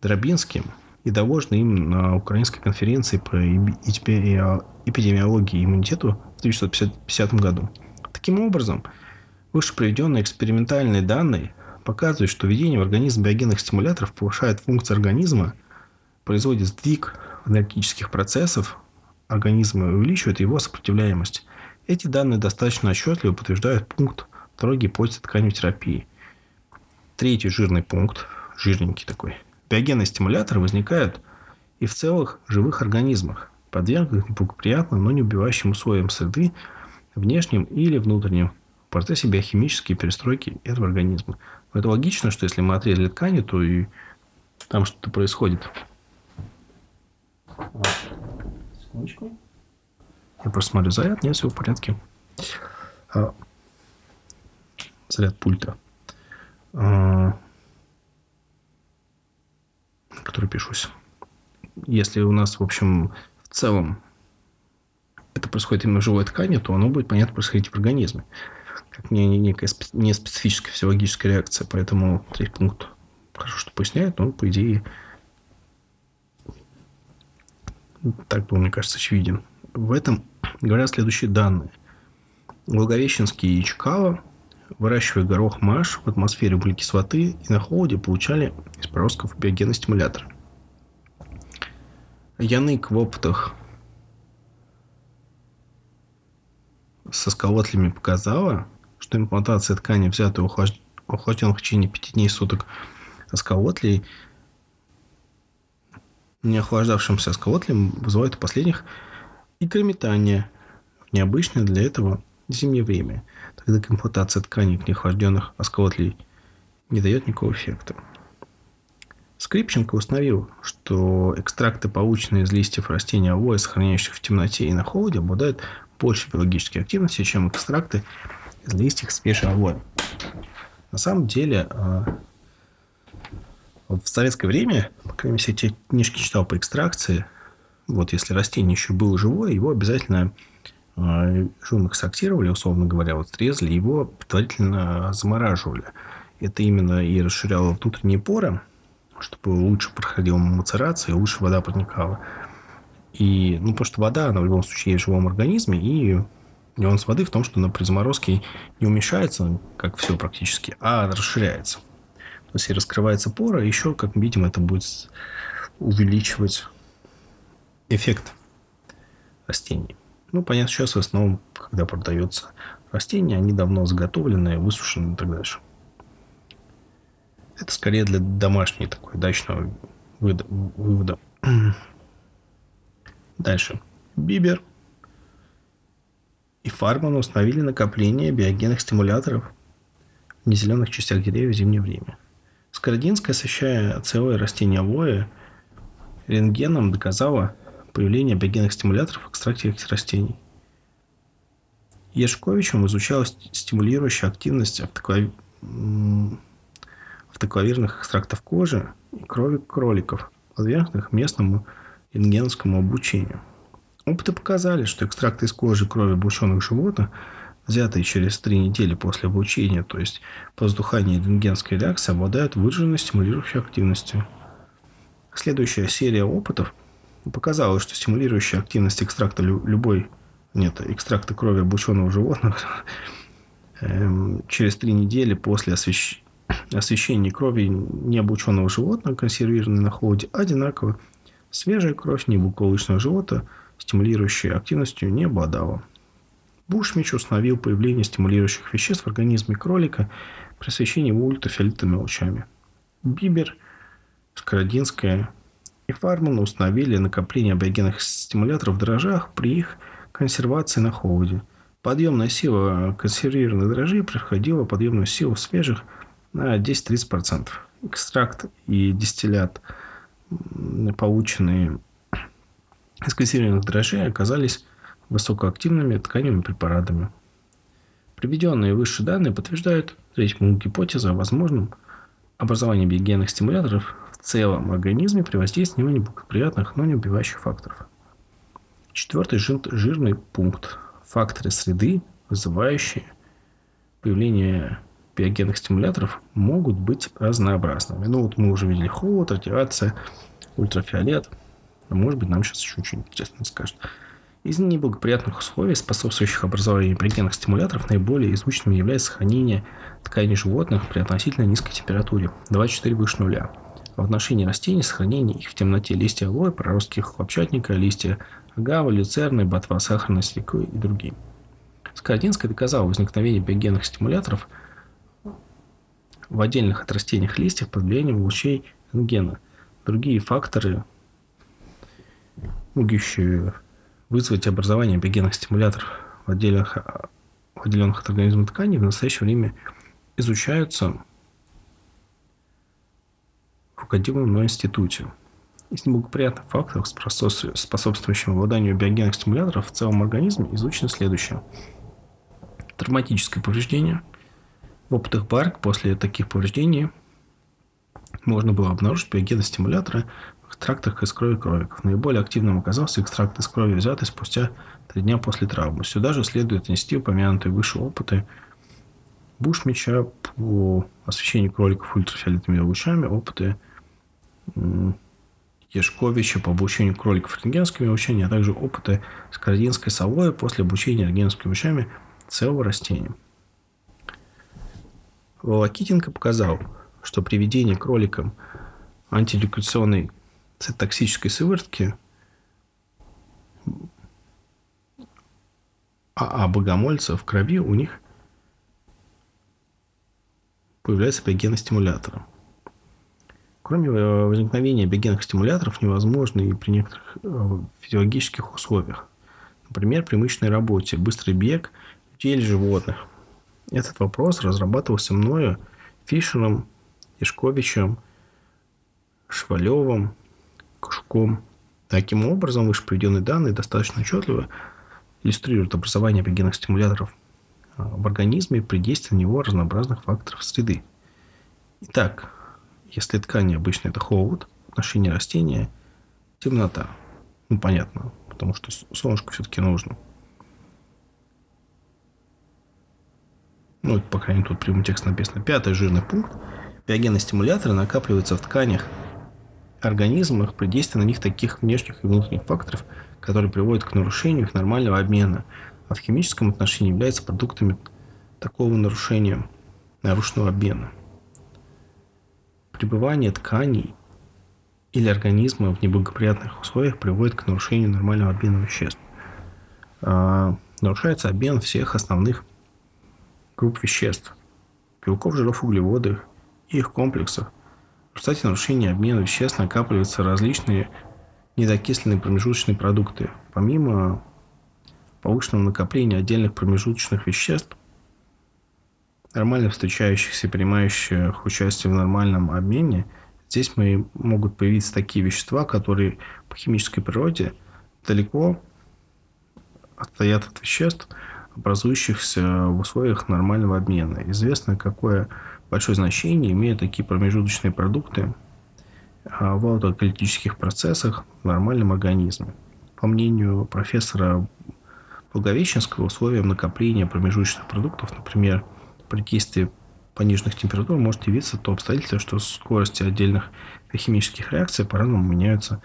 Дробинским и доложенные им на Украинской конференции по эпидемиологии и иммунитету в 1950 году. Таким образом, выше приведенные экспериментальные данные показывают, что введение в организм биогенных стимуляторов повышает функции организма, производит сдвиг энергетических процессов организма и увеличивает его сопротивляемость. Эти данные достаточно отчетливо подтверждают пункт второй гипотезы тканевой терапии. Третий жирный пункт, жирненький такой. Биогенные стимуляторы возникают и в целых живых организмах, подвергнутых неблагоприятным, но не убивающим условиям среды, внешним или внутренним, в процессе биохимической перестройки этого организма. Это логично, что если мы отрезали ткани, то и там что-то происходит. Секундочку. Я просто смотрю заряд, нет, все в порядке. А, заряд пульта. А, который пишусь. Если у нас, в общем, в целом это происходит именно в живой ткани, то оно будет, понятно, происходить в организме. Как не, не некая не специфическая физиологическая реакция. Поэтому третий пункт хорошо, что поясняет, но, по идее, так был, мне кажется, очевиден. В этом говорят следующие данные. Благовещенский и Чкало, выращивая горох маш в атмосфере углекислоты и на холоде, получали из проростков биогенный стимулятор. Янык в опытах со сколотлями показала, что имплантация ткани, взятой охлажденных в течение 5 дней суток сколотлей, не охлаждавшимся сколотлем, вызывает у последних икрометание в необычное для этого зимнее время, тогда как имплантация тканей в неохлажденных осколотлей не дает никакого эффекта. Скрипченко установил, что экстракты, полученные из листьев растений алоэ, сохраняющих в темноте и на холоде, обладают большей биологической активностью, чем экстракты листьев свежей алоэ. На самом деле, а, в советское время, по крайней мере, я книжки читал по экстракции, вот если растение еще было живое, его обязательно э, жум экстрактировали, условно говоря, вот срезали, его предварительно замораживали. Это именно и расширяло внутренние поры, чтобы лучше проходила мацерация, лучше вода проникала. И, ну, потому что вода, она в любом случае есть в живом организме, и нюанс воды в том, что она при заморозке не уменьшается, как все практически, а расширяется. То есть, и раскрывается пора, еще, как видим, это будет увеличивать эффект растений. Ну, понятно, сейчас в основном, когда продается растения, они давно заготовленные, высушенные и так дальше. Это скорее для домашней такой дачного вывода. Дальше. Бибер и Фарман установили накопление биогенных стимуляторов в незеленых частях деревьев в зимнее время. Скородинская, освещая целое растение алоэ, рентгеном доказала появление биогенных стимуляторов в экстракте этих растений. Ешковичем изучала стимулирующую активность автоклав... автоклавирных экстрактов кожи и крови кроликов, подвергнутых местному рентгеновскому обучению. Опыты показали, что экстракты из кожи и крови обученных животных, взятые через три недели после обучения, то есть по вздуханию рентгенской реакции, обладают выраженной стимулирующей активностью. Следующая серия опытов показала, что стимулирующая активность экстракта любой, нет, экстракта крови обученного животного эм, через три недели после освещ... освещения крови необученного животного, консервированной на холоде, одинаково. Свежая кровь небуколычного живота стимулирующей активностью не обладала. Бушмич установил появление стимулирующих веществ в организме кролика при освещении ультрафиолетовыми лучами. Бибер, Скородинская и Фарман установили накопление биогенных стимуляторов в дрожжах при их консервации на холоде. Подъемная сила консервированных дрожжей превосходила подъемную силу свежих на 10-30%. Экстракт и дистиллят, полученные из консервированных дрожжей, оказались высокоактивными тканевыми препаратами. Приведенные выше данные подтверждают третью гипотезу о возможном образовании биогенных стимуляторов в целом организме при воздействии неблагоприятных, но не убивающих факторов. Четвертый жир, жирный пункт. факторы среды, вызывающие появление биогенных стимуляторов, могут быть разнообразными. Ну, вот мы уже видели холод, радиация, ультрафиолет. А может быть, нам сейчас еще что-нибудь интересное скажет. Из неблагоприятных условий, способствующих образованию биогенных стимуляторов, наиболее изученным является сохранение тканей животных при относительно низкой температуре 24 выше нуля. В отношении растений сохранение их в темноте листья алоэ, проростки хлопчатника, листья агавы, люцерны, ботва сахарной свеклы и другие. Скородинская доказала возникновение биогенных стимуляторов в отдельных от растениях листьях под влиянием лучей рентгена. Другие факторы, могущие вызвать образование биогенных стимуляторов в отдельных, в отделенных от организма тканей, в настоящее время изучаются в руководимом мной институте. Из неблагоприятных факторов, способствующих обладанию биогенных стимуляторов в целом организме, изучено следующее. Травматическое повреждение. В опытах Барк после таких повреждений можно было обнаружить биогенные стимуляторы экстрактах из крови кроликов. Наиболее активным оказался экстракт из крови, взятый спустя три дня после травмы. Сюда же следует нести упомянутые выше опыты Бушмича по освещению кроликов ультрафиолетовыми лучами, опыты Ешковича по обучению кроликов рентгенскими лучами, а также опыты скородинской совой после обучения рентгенскими лучами целого растения. Волокитенко показал, что приведение кроликам антирекуляционной цитоксической сыворотки а, а богомольца в крови у них появляется биогенный стимулятор. Кроме э, возникновения биогенных стимуляторов невозможно и при некоторых э, физиологических условиях. Например, при мышечной работе, быстрый бег людей или животных. Этот вопрос разрабатывался мною Фишером, Ишковичем, Швалевым, Кошуком. Таким образом, выше приведенные данные достаточно отчетливо иллюстрируют образование эпигенных стимуляторов а, в организме при действии на него разнообразных факторов среды. Итак, если ткань обычно это холод, в отношении растения темнота. Ну, понятно, потому что солнышко все-таки нужно. Ну, по крайней мере, тут прямым текстом написано. Пятый жирный пункт. Биогенные стимуляторы накапливаются в тканях организмах при действии на них таких внешних и внутренних факторов, которые приводят к нарушению их нормального обмена, а в химическом отношении являются продуктами такого нарушения, нарушенного обмена. Пребывание тканей или организма в неблагоприятных условиях приводит к нарушению нормального обмена веществ. А, нарушается обмен всех основных групп веществ – белков, жиров, углеводов и их комплексов – в результате нарушения обмена веществ накапливаются различные недокисленные промежуточные продукты. Помимо повышенного накопления отдельных промежуточных веществ, нормально встречающихся и принимающих участие в нормальном обмене, здесь мы, могут появиться такие вещества, которые по химической природе далеко отстоят от веществ, образующихся в условиях нормального обмена. Известно, какое большое значение имеют такие промежуточные продукты а, в аутокалитических процессах в нормальном организме. По мнению профессора Благовещенского, условием накопления промежуточных продуктов, например, при действии пониженных температур, может явиться то обстоятельство, что скорости отдельных химических реакций по-разному меняются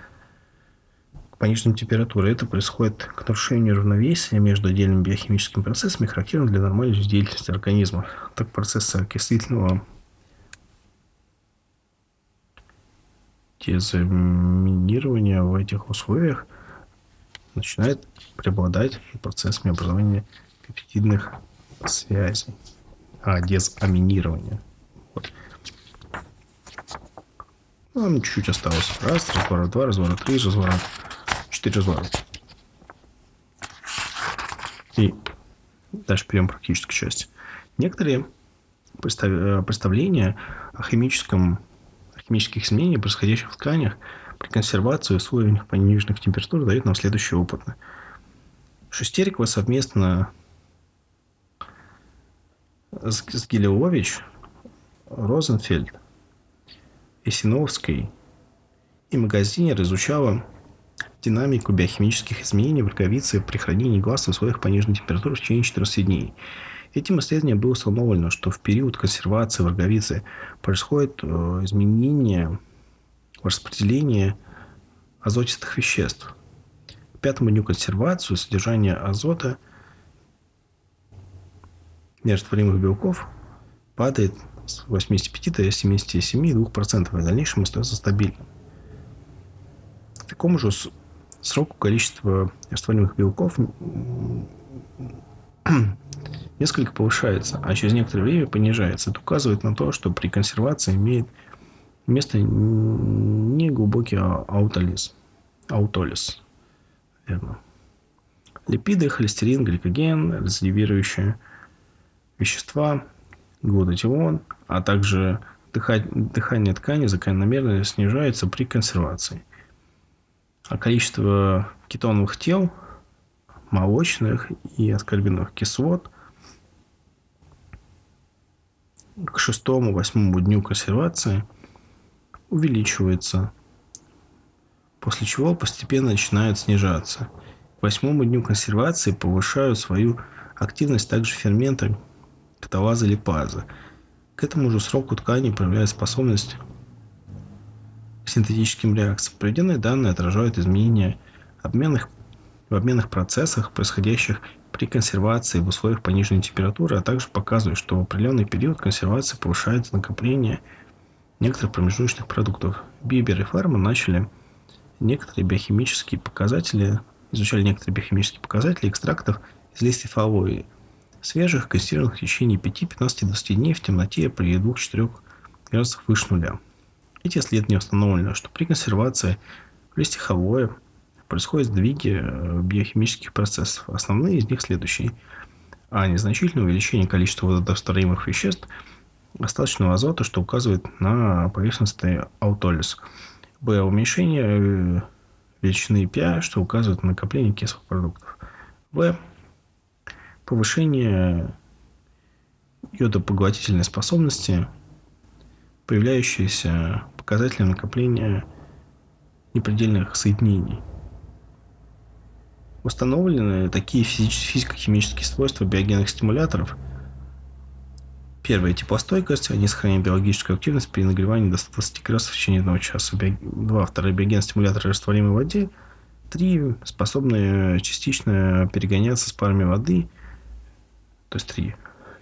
пониженной температуры. Это происходит к нарушению равновесия между отдельными биохимическими процессами, характерным для нормальной жизнедеятельности организма. Так процесс окислительного дезаминирования в этих условиях начинает преобладать процессами образования пептидных связей, а дезаминирование. Вот. Нам чуть-чуть осталось. Раз, развора два, развора три, развора 4 злара. И дальше перейдем к практической части. Некоторые э, представления о химическом, химических изменений происходящих в тканях, при консервации и условиях пониженных температур дают нам следующие опыты. Шестерикова совместно с, с Гелиович, Розенфельд, Эсиновский и магазинер изучала динамику биохимических изменений в роговице при хранении глаз в условиях пониженной температуры в течение 14 дней. Этим исследованием было установлено, что в период консервации в роговице происходит э, изменение в распределении азотистых веществ. К пятому дню консервации содержание азота нерастворимых белков падает с 85 до 77,2% и в дальнейшем остается стабильным. К такому же сроку количество растворимых белков несколько повышается, а через некоторое время понижается. Это указывает на то, что при консервации имеет место не глубокий а аутолиз. Аутолиз. Верно. Липиды, холестерин, гликоген, резервирующие вещества, глутатион, а также дыхание ткани закономерно снижается при консервации. А количество кетоновых тел, молочных и аскорбиновых кислот к шестому-восьмому дню консервации увеличивается, после чего постепенно начинает снижаться. К восьмому дню консервации повышают свою активность также ферменты каталаза липаза. К этому же сроку ткани проявляет способность синтетическим реакциям. Приведенные данные отражают изменения обменных, в обменных процессах, происходящих при консервации в условиях пониженной температуры, а также показывают, что в определенный период консервации повышается накопление некоторых промежуточных продуктов. Бибер и Фарма начали некоторые биохимические показатели, изучали некоторые биохимические показатели экстрактов из листьев алоэ, свежих, консервированных в течение 5, 15, 20 дней в темноте при 2-4 градусах выше нуля. Эти исследования установлено, что при консервации алоэ происходят сдвиги э, биохимических процессов. Основные из них следующие. А. Незначительное увеличение количества водорастворимых веществ остаточного азота, что указывает на поверхностный аутолиз. Б. Уменьшение э, величины pH, что указывает на накопление кислых продуктов. В. Повышение йодопоглотительной способности, появляющиеся показатели накопления непредельных соединений. Установлены такие физико-химические свойства биогенных стимуляторов. Первое – теплостойкость. Они сохраняют биологическую активность при нагревании до 120 градусов в течение одного часа. Два. Второе – биоген стимуляторы растворимой в воде. Три. Способны частично перегоняться с парами воды. То есть три.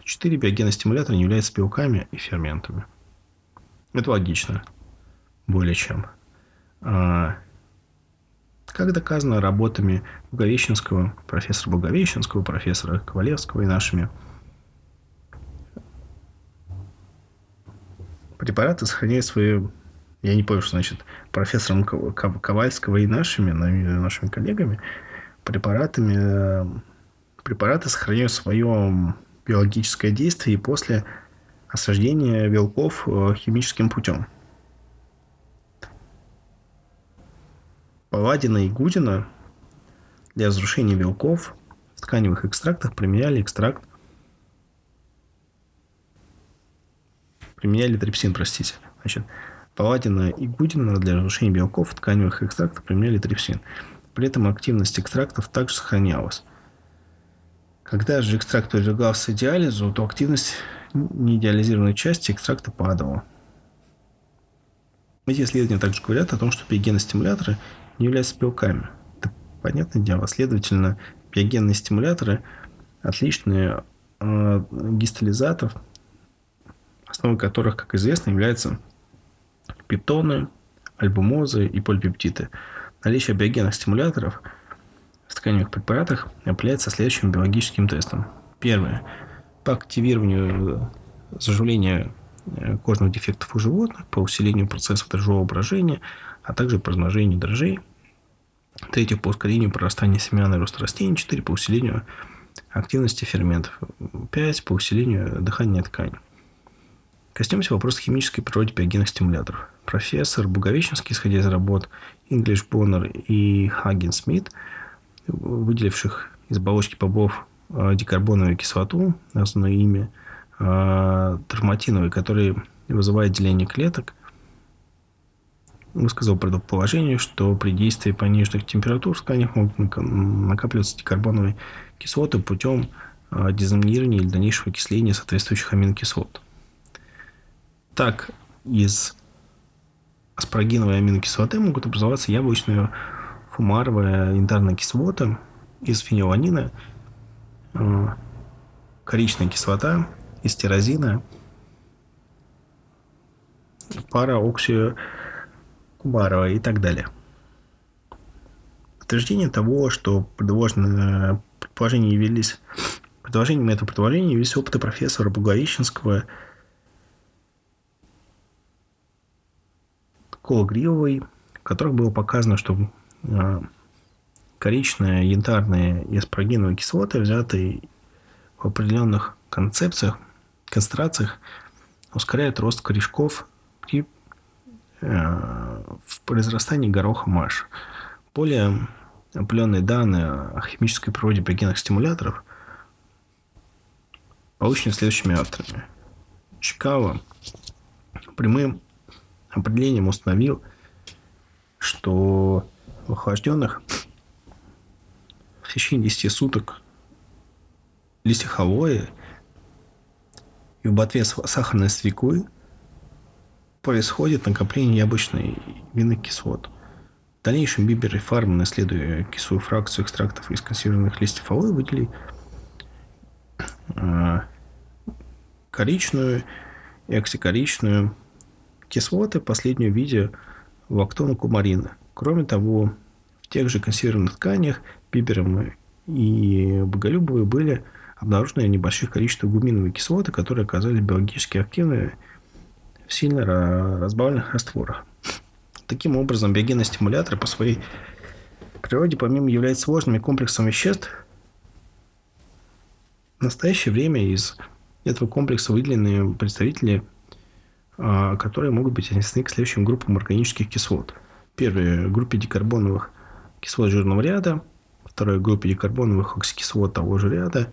Четыре. Биогенные стимуляторы не являются белками и ферментами. Это логично. Более чем. А, как доказано работами Благовещенского, профессора Благовещенского, профессора Ковалевского и нашими препараты сохраняют свою... Я не помню, что значит профессором Ковальского и нашими, нашими коллегами, препаратами, препараты сохраняют свое биологическое действие и после осаждения белков э, химическим путем. Паладина и Гудина для разрушения белков в тканевых экстрактах применяли экстракт применяли трипсин, простите. Значит, Паладина и Гудина для разрушения белков в тканевых экстрактах применяли трипсин. При этом активность экстрактов также сохранялась. Когда же экстракт подвергался диализу, то активность неидеализированной части экстракта падала. Эти исследования также говорят о том, что биогеностимуляторы не являются белками. Это понятное дело. Следовательно, биогенные стимуляторы отличные от гистолизатов, основой которых, как известно, являются пептоны, альбумозы и полипептиды. Наличие биогенных стимуляторов в тканевых препаратах определяется следующим биологическим тестом. Первое. По активированию заживления э, кожных дефектов у животных, по усилению процессов дрожжевого брожения, а также по размножению дрожжей. Третье по ускорению прорастания семян и роста растений. Четыре по усилению активности ферментов. Пять по усилению дыхания ткани. Коснемся вопроса химической природы биогенных стимуляторов. Профессор Буговеченский, исходя из работ English Bonner и Хаген Смит, выделивших из оболочки бобов э, дикарбоновую кислоту, названную ими э, травматиновой, которая вызывает деление клеток – высказал предположение, что при действии пониженных температур в тканях могут накапливаться дикарбоновые кислоты путем а, дезаминирования или дальнейшего окисления соответствующих аминокислот. Так, из аспарагиновой аминокислоты могут образоваться яблочная фумаровая янтарная кислота из фениланина, а, коричная кислота из тирозина, пара оксиокубарова и так далее. Подтверждение того, что предложенные предположения явились Предложением этого предложения явились опыты профессора Бугорищенского, Кологривой, в которых было показано, что а, коричная, янтарная и аспарагиновые кислоты, взятые в определенных концепциях, концентрациях, ускоряют рост корешков при э, в произрастании гороха маш. Более определенные данные о химической природе биогенных стимуляторов получены следующими авторами. Чикаго прямым определением установил, что в охлажденных в течение 10 суток листья хавои и в ботве сахарной свеклы происходит накопление яблочной винных кислот. В дальнейшем Бибер и Фарман, исследуя кислую фракцию экстрактов из консервированных листьев алоэ, выделили э, коричную и оксикоричную кислоты, последнюю в виде лактона кумарина. Кроме того, в тех же консервированных тканях Бибером и Боголюбовой были обнаружены небольших количествах гуминовой кислоты, которые оказались биологически активны в сильно разбавленных растворах. Таким образом, биогенные стимуляторы по своей природе, помимо являются сложными комплексом веществ, в настоящее время из этого комплекса выделены представители, а, которые могут быть отнесены к следующим группам органических кислот. Первая – группе дикарбоновых кислот жирного ряда, вторая – группе дикарбоновых оксикислот того же ряда,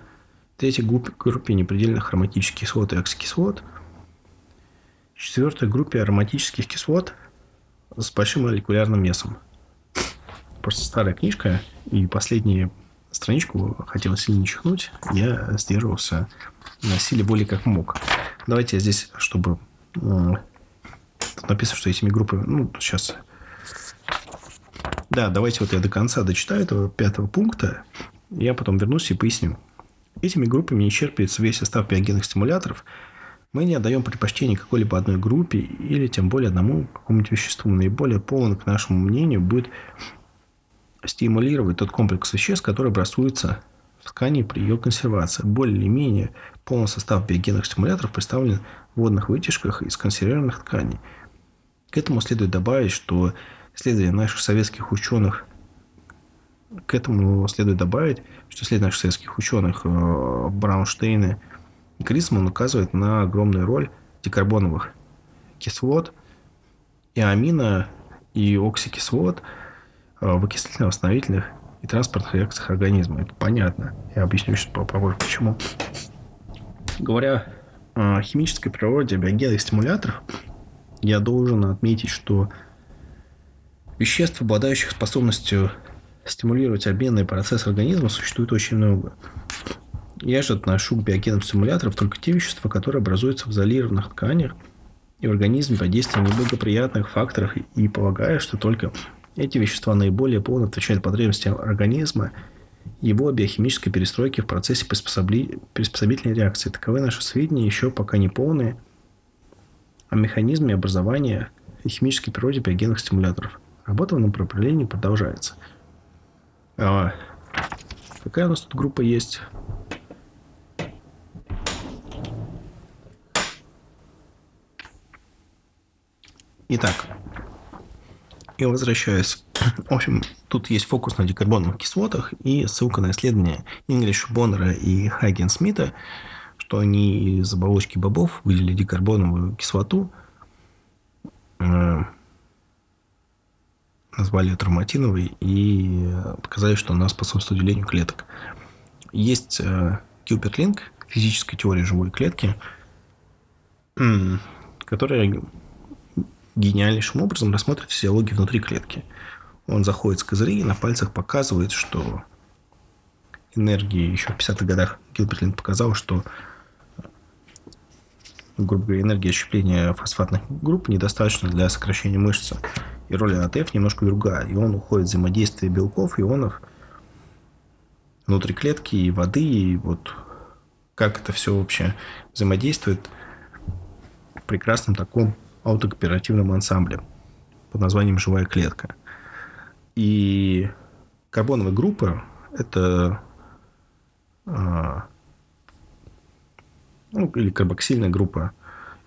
третья – группе непредельных ароматических кислот и оксикислот, четвертая – группе ароматических кислот с большим молекулярным весом. Просто старая книжка, и последние страничку хотел сильно чихнуть, я сдерживался на силе воли как мог. Давайте я здесь, чтобы... Тут написано, что этими группами... Ну, сейчас... Да, давайте вот я до конца дочитаю этого пятого пункта. Я потом вернусь и поясню. Этими группами не черпается весь состав биогенных стимуляторов. Мы не отдаем предпочтение какой-либо одной группе или тем более одному какому-нибудь веществу. Наиболее полон, к нашему мнению, будет стимулировать тот комплекс веществ, который образуется в ткани при ее консервации. Более или менее полный состав биогенных стимуляторов представлен в водных вытяжках из консервированных тканей. К этому следует добавить, что исследования наших советских ученых к этому следует добавить, что исследования наших советских ученых э, Браунштейна и Крисман указывает на огромную роль дикарбоновых кислот и амина и оксикислот – Э, в окислительно-восстановительных и транспортных реакциях организма. Это понятно. Я объясню сейчас попозже, почему. Говоря о химической природе биогенных стимуляторов, я должен отметить, что веществ, обладающих способностью стимулировать обменные процессы организма, существует очень много. Я же отношу к биогенным стимуляторам только те вещества, которые образуются в изолированных тканях и в организме под действием неблагоприятных факторов и полагаю, что только эти вещества наиболее полно отвечают потребностям организма, его биохимической перестройки в процессе приспособительной реакции. Таковы наши сведения, еще пока не полные, о механизме образования и химической природе биогенных стимуляторов. Работа в направлении продолжается. А какая у нас тут группа есть? Итак, я возвращаюсь. В общем, тут есть фокус на дикарбоновых кислотах и ссылка на исследование Инглиш Боннера и Хайген Смита, что они из оболочки бобов выделили дикарбоновую кислоту, э, назвали ее травматиновой и показали, что она способствует делению клеток. Есть э, Кюперлинг, физическая теория живой клетки, которая гениальнейшим образом рассмотрит физиологию внутри клетки. Он заходит с козырей и на пальцах показывает, что энергии еще в 50-х годах Гилберт показал, что грубо говоря, энергии ощущения фосфатных групп недостаточно для сокращения мышцы. И роль АТФ немножко другая. И он уходит в взаимодействие белков, ионов внутри клетки и воды. И вот как это все вообще взаимодействует в прекрасном таком аутокооперативном ансамбле под названием «Живая клетка». И карбоновая группа – это а, ну, или карбоксильная группа.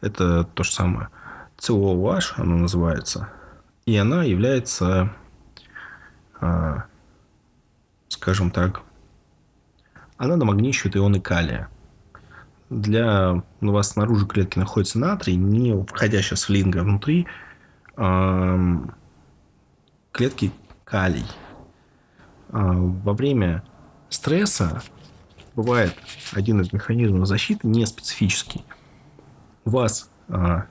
Это то же самое. COOH она называется. И она является, а, скажем так, она намагничивает ионы калия. Для у вас снаружи клетки находится натрий, не входящая с линга внутри клетки калий. А, во время стресса бывает один из механизмов защиты не специфический. У вас а,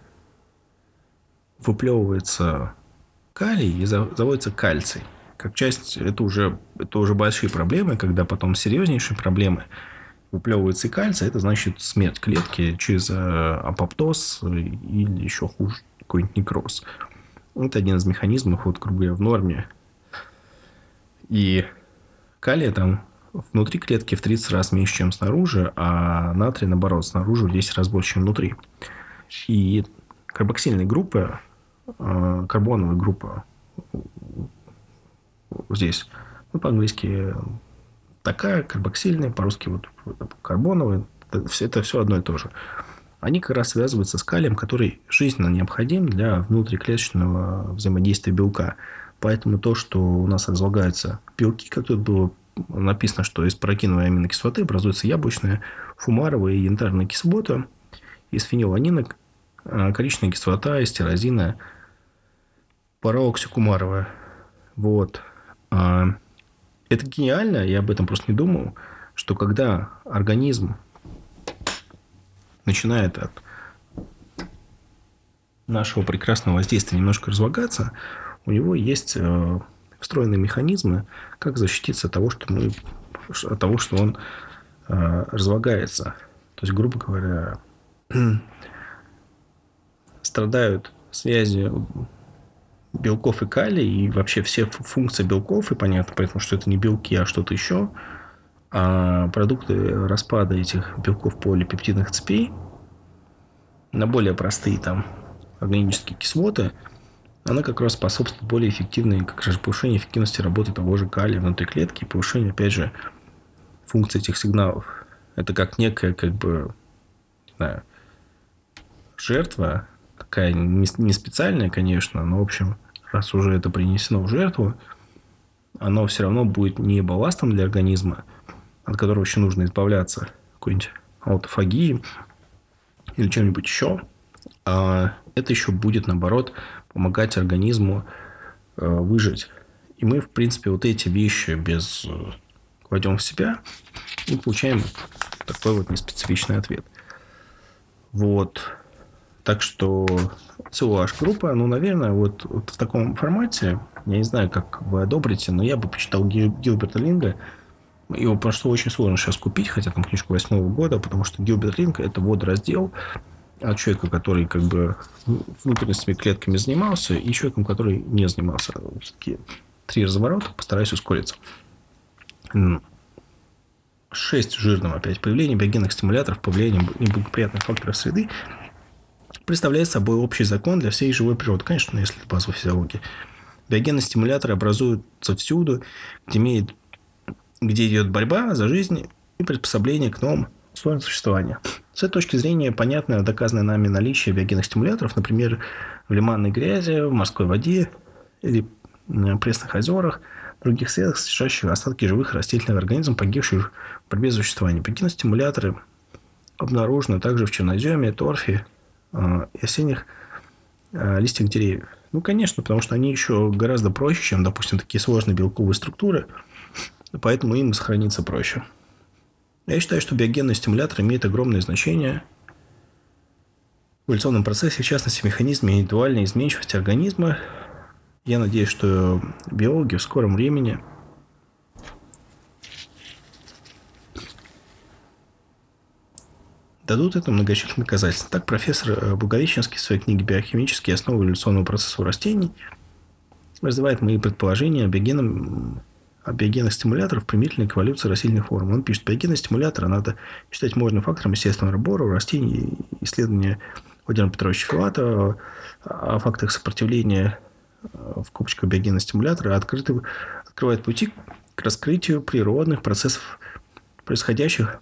выплевывается калий и заводится кальций. Как часть, это уже, это уже большие проблемы, когда потом серьезнейшие проблемы выплевывается кальций, это значит смерть клетки через э, апоптоз или еще хуже, какой-нибудь некроз. Это один из механизмов, вот, грубо в норме. И калия там внутри клетки в 30 раз меньше, чем снаружи, а натрий, наоборот, снаружи в 10 раз больше, чем внутри. И карбоксильные группы, э, карбоновая группа здесь, ну, по-английски такая, карбоксильная, по-русски вот карбоновая, это, все одно и то же. Они как раз связываются с калием, который жизненно необходим для внутриклеточного взаимодействия белка. Поэтому то, что у нас разлагаются белки, как тут было написано, что из паракиновой аминокислоты образуется яблочная, фумаровая и янтарная кислота, из фениланина коричневая кислота, из тирозина параоксикумаровая. Вот. А, это гениально, я об этом просто не думал, что когда организм начинает от нашего прекрасного воздействия немножко разлагаться, у него есть э, встроенные механизмы, как защититься от того, что мы от того, что он э, разлагается. То есть, грубо говоря, страдают связи белков и калия, и вообще все функции белков, и понятно, поэтому, что это не белки, а что-то еще, а продукты распада этих белков полипептидных цепей на более простые там органические кислоты – она как раз способствует более эффективной, как же повышению эффективности работы того же калия внутри клетки повышению, опять же, функции этих сигналов. Это как некая, как бы, не знаю, жертва, такая не, не специальная, конечно, но, в общем, раз уже это принесено в жертву, оно все равно будет не балластом для организма, от которого еще нужно избавляться, какой-нибудь аутофагии или чем-нибудь еще, а это еще будет, наоборот, помогать организму э, выжить. И мы, в принципе, вот эти вещи без э, кладем в себя и получаем такой вот неспецифичный ответ. Вот. Так что COH группа, ну, наверное, вот, вот в таком формате, я не знаю, как вы одобрите, но я бы почитал Гилберта Линга. Его просто очень сложно сейчас купить, хотя там книжку восьмого года, потому что Гилберт Линг – это водораздел, от человека, который как бы внутренностными клетками занимался, и человеком, который не занимался. Все-таки три разворота, постараюсь ускориться. Шесть жирным опять. Появление биогенных стимуляторов по влиянию неблагоприятных факторов среды представляет собой общий закон для всей живой природы. Конечно, если это базовая физиология. Биогенные стимуляторы образуются всюду, где, имеет, где идет борьба за жизнь и приспособление к новым условиям существования. С этой точки зрения понятно доказанное нами наличие биогенных стимуляторов, например, в лиманной грязи, в морской воде или пресных озерах, других средах, содержащих остатки живых растительных организмов, погибших в борьбе за существование. Биогенные стимуляторы обнаружены также в черноземе, торфе э, и осенних э, листьях деревьев. Ну, конечно, потому что они еще гораздо проще, чем, допустим, такие сложные белковые структуры, поэтому им сохраниться проще. Я считаю, что биогенный стимулятор имеет огромное значение в эволюционном процессе, в частности, механизме индивидуальной изменчивости организма. Я надеюсь, что биологи в скором времени дадут это многочисленные доказательства. Так профессор Благовещенский в своей книге «Биохимические основы эволюционного процесса у растений» развивает мои предположения о биогенном о биогенных стимуляторов применительно к эволюции растительных форм. Он пишет, биогенные стимуляторы надо считать можно фактором естественного отбора у растений, исследования Владимира Петровича Филата о фактах сопротивления в копочках биогенного стимулятора открыты, открывает пути к раскрытию природных процессов, происходящих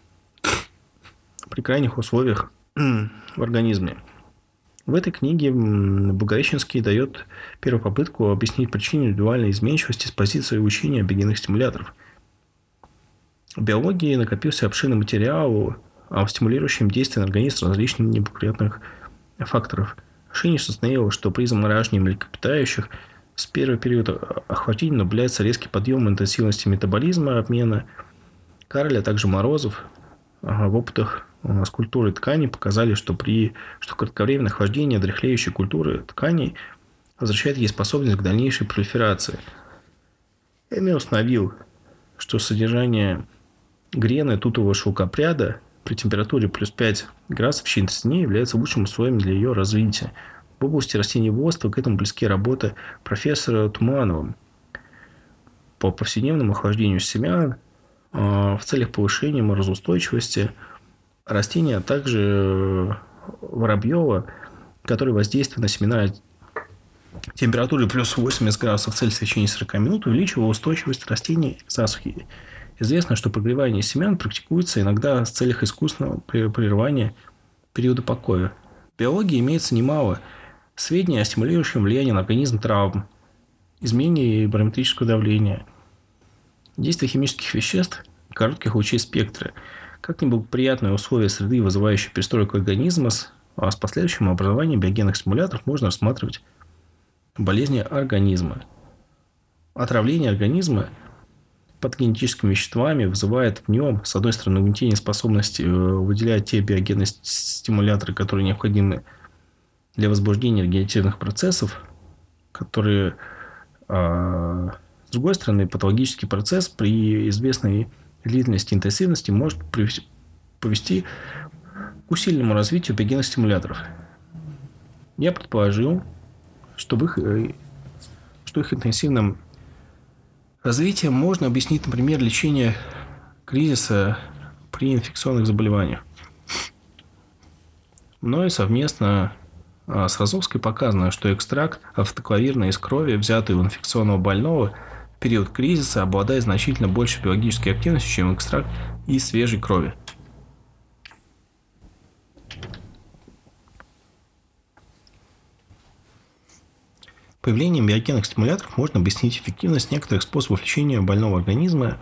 при крайних условиях в организме. В этой книге Благовещенский дает первую попытку объяснить причину индивидуальной изменчивости с позиции учения биогенных стимуляторов. В биологии накопился обширный материал о стимулирующем действии на организм различных неблагоприятных факторов. Шиниш установил, что при замораживании млекопитающих с первого периода охватения наблюдается резкий подъем интенсивности метаболизма, обмена Карля, а также Морозов в опытах с культурой тканей показали, что при что кратковременное охлаждение дряхлеющей культуры тканей возвращает ей способность к дальнейшей пролиферации. Эми установил, что содержание грены тутового шелкопряда при температуре плюс 5 градусов в течение 30 дней является лучшим условием для ее развития. В области растениеводства к этому близки работы профессора Туманова по повседневному охлаждению семян а, в целях повышения морозоустойчивости растения, а также Воробьева, который воздействует на семена температуры плюс 80 градусов Цельсия в течение 40 минут, увеличивая устойчивость растений к засухе. Известно, что прогревание семян практикуется иногда в целях искусственного прерывания периода покоя. В биологии имеется немало сведений о стимулирующем влиянии на организм травм, изменении барометрического давления, действия химических веществ, коротких лучей спектра, как-нибудь приятные условия среды, вызывающие перестройку организма, а с последующим образованием биогенных стимуляторов можно рассматривать болезни организма. Отравление организма патогенетическими веществами вызывает в нем, с одной стороны, угнетение способности э, выделять те биогенные стимуляторы, которые необходимы для возбуждения вегетативных процессов, которые, а, с другой стороны, патологический процесс при известной длительности интенсивности может повести к усиленному развитию биогенных стимуляторов. Я предположил, что в их, э, что их интенсивным развитием можно объяснить, например, лечение кризиса при инфекционных заболеваниях. Мною совместно а, с Розовской показано, что экстракт автоклавирной из крови, взятый у инфекционного больного период кризиса, обладает значительно большей биологической активностью, чем экстракт из свежей крови. Появлением биогенных стимуляторов можно объяснить эффективность некоторых способов лечения больного организма,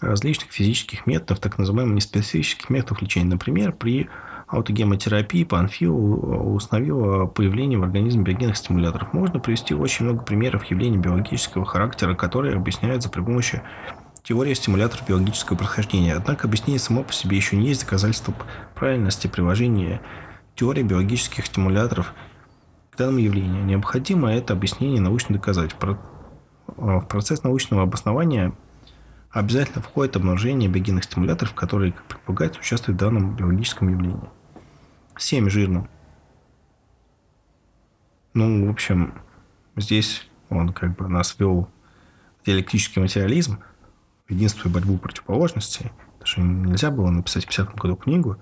различных физических методов, так называемых неспецифических методов лечения. Например, при аутогемотерапии Панфил установил появление в организме биогенных стимуляторов. Можно привести очень много примеров явлений биологического характера, которые объясняются при помощи теории стимуляторов биологического происхождения. Однако объяснение само по себе еще не есть доказательство правильности приложения теории биологических стимуляторов к данному явлению. Необходимо это объяснение научно доказать. В процесс научного обоснования обязательно входит обнаружение биогенных стимуляторов, которые, как предполагается, участвуют в данном биологическом явлении. 7 жирным. Ну, в общем, здесь он как бы нас вел в диалектический материализм, единство и борьбу противоположностей. Потому что нельзя было написать в 50 году книгу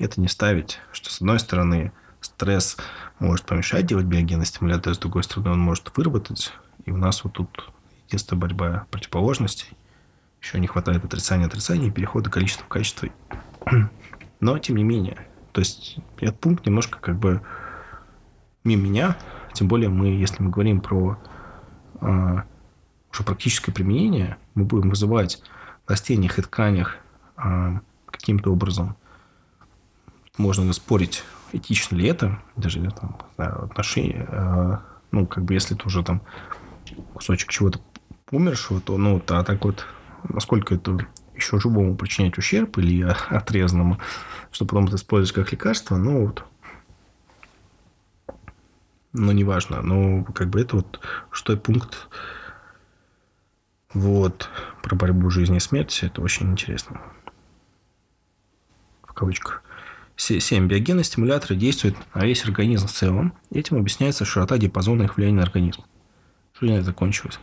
и это не ставить, что с одной стороны стресс может помешать делать биогенный стимулятор, с другой стороны он может выработать. И у нас вот тут единственная борьба противоположностей. Еще не хватает отрицания отрицания и перехода количества в качество. Но, тем не менее, то есть этот пункт немножко как бы мимо меня, тем более мы, если мы говорим про э, уже практическое применение, мы будем вызывать в растениях и тканях э, каким-то образом. Можно спорить, этично ли это, даже там, отношения, э, ну, как бы если это уже там кусочек чего-то умершего, то, ну, а так вот, насколько это еще живому причинять ущерб или отрезанному, чтобы потом это использовать как лекарство, ну вот. но неважно. Но как бы это вот шестой пункт вот про борьбу жизни и смерти. Это очень интересно. В кавычках. 7. Биогенные стимуляторы действуют на весь организм в целом. Этим объясняется широта диапазона их влияния на организм. Что не закончилось.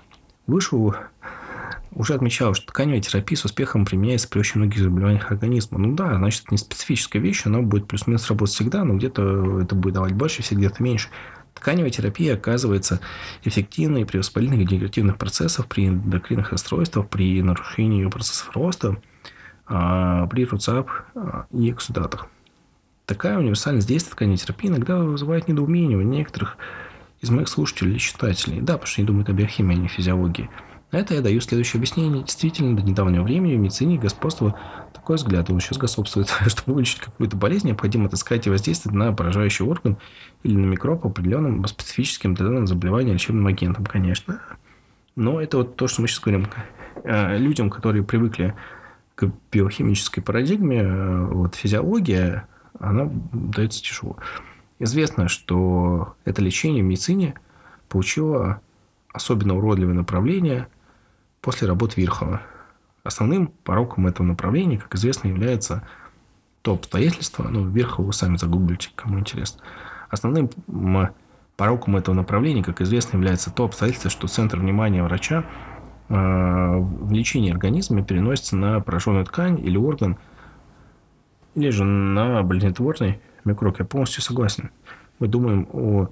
Уже отмечал, что тканевая терапия с успехом применяется при очень многих заболеваниях организма. Ну да, значит, это не специфическая вещь, она будет плюс-минус работать всегда, но где-то это будет давать больше, все где-то меньше. Тканевая терапия оказывается эффективной при воспалительных и дегенеративных процессах, при эндокринных расстройствах, при нарушении процессов роста, а, при РУЦАП а, и эксудатах. Такая универсальность действия тканевой терапии иногда вызывает недоумение у некоторых из моих слушателей или читателей. Да, потому что они думают о биохимии, а не физиологии. На это я даю следующее объяснение. Действительно, до недавнего времени в медицине господствовал такой взгляд, он сейчас господствует. Чтобы вылечить какую-то болезнь, необходимо отыскать и воздействовать на поражающий орган или на микроб определенным специфическим для данного заболевания лечебным агентом, конечно. Но это вот то, что мы сейчас говорим э, людям, которые привыкли к биохимической парадигме, э, вот физиология, она дается тяжело. Известно, что это лечение в медицине получило особенно уродливое направление после работы Вирхова. Основным пороком этого направления, как известно, является то обстоятельство, ну, Вирхова сами загуглите, кому интересно. Основным пороком этого направления, как известно, является то обстоятельство, что центр внимания врача э, в лечении организма переносится на пораженную ткань или орган, или же на болезнетворный микроб. Я полностью согласен. Мы думаем о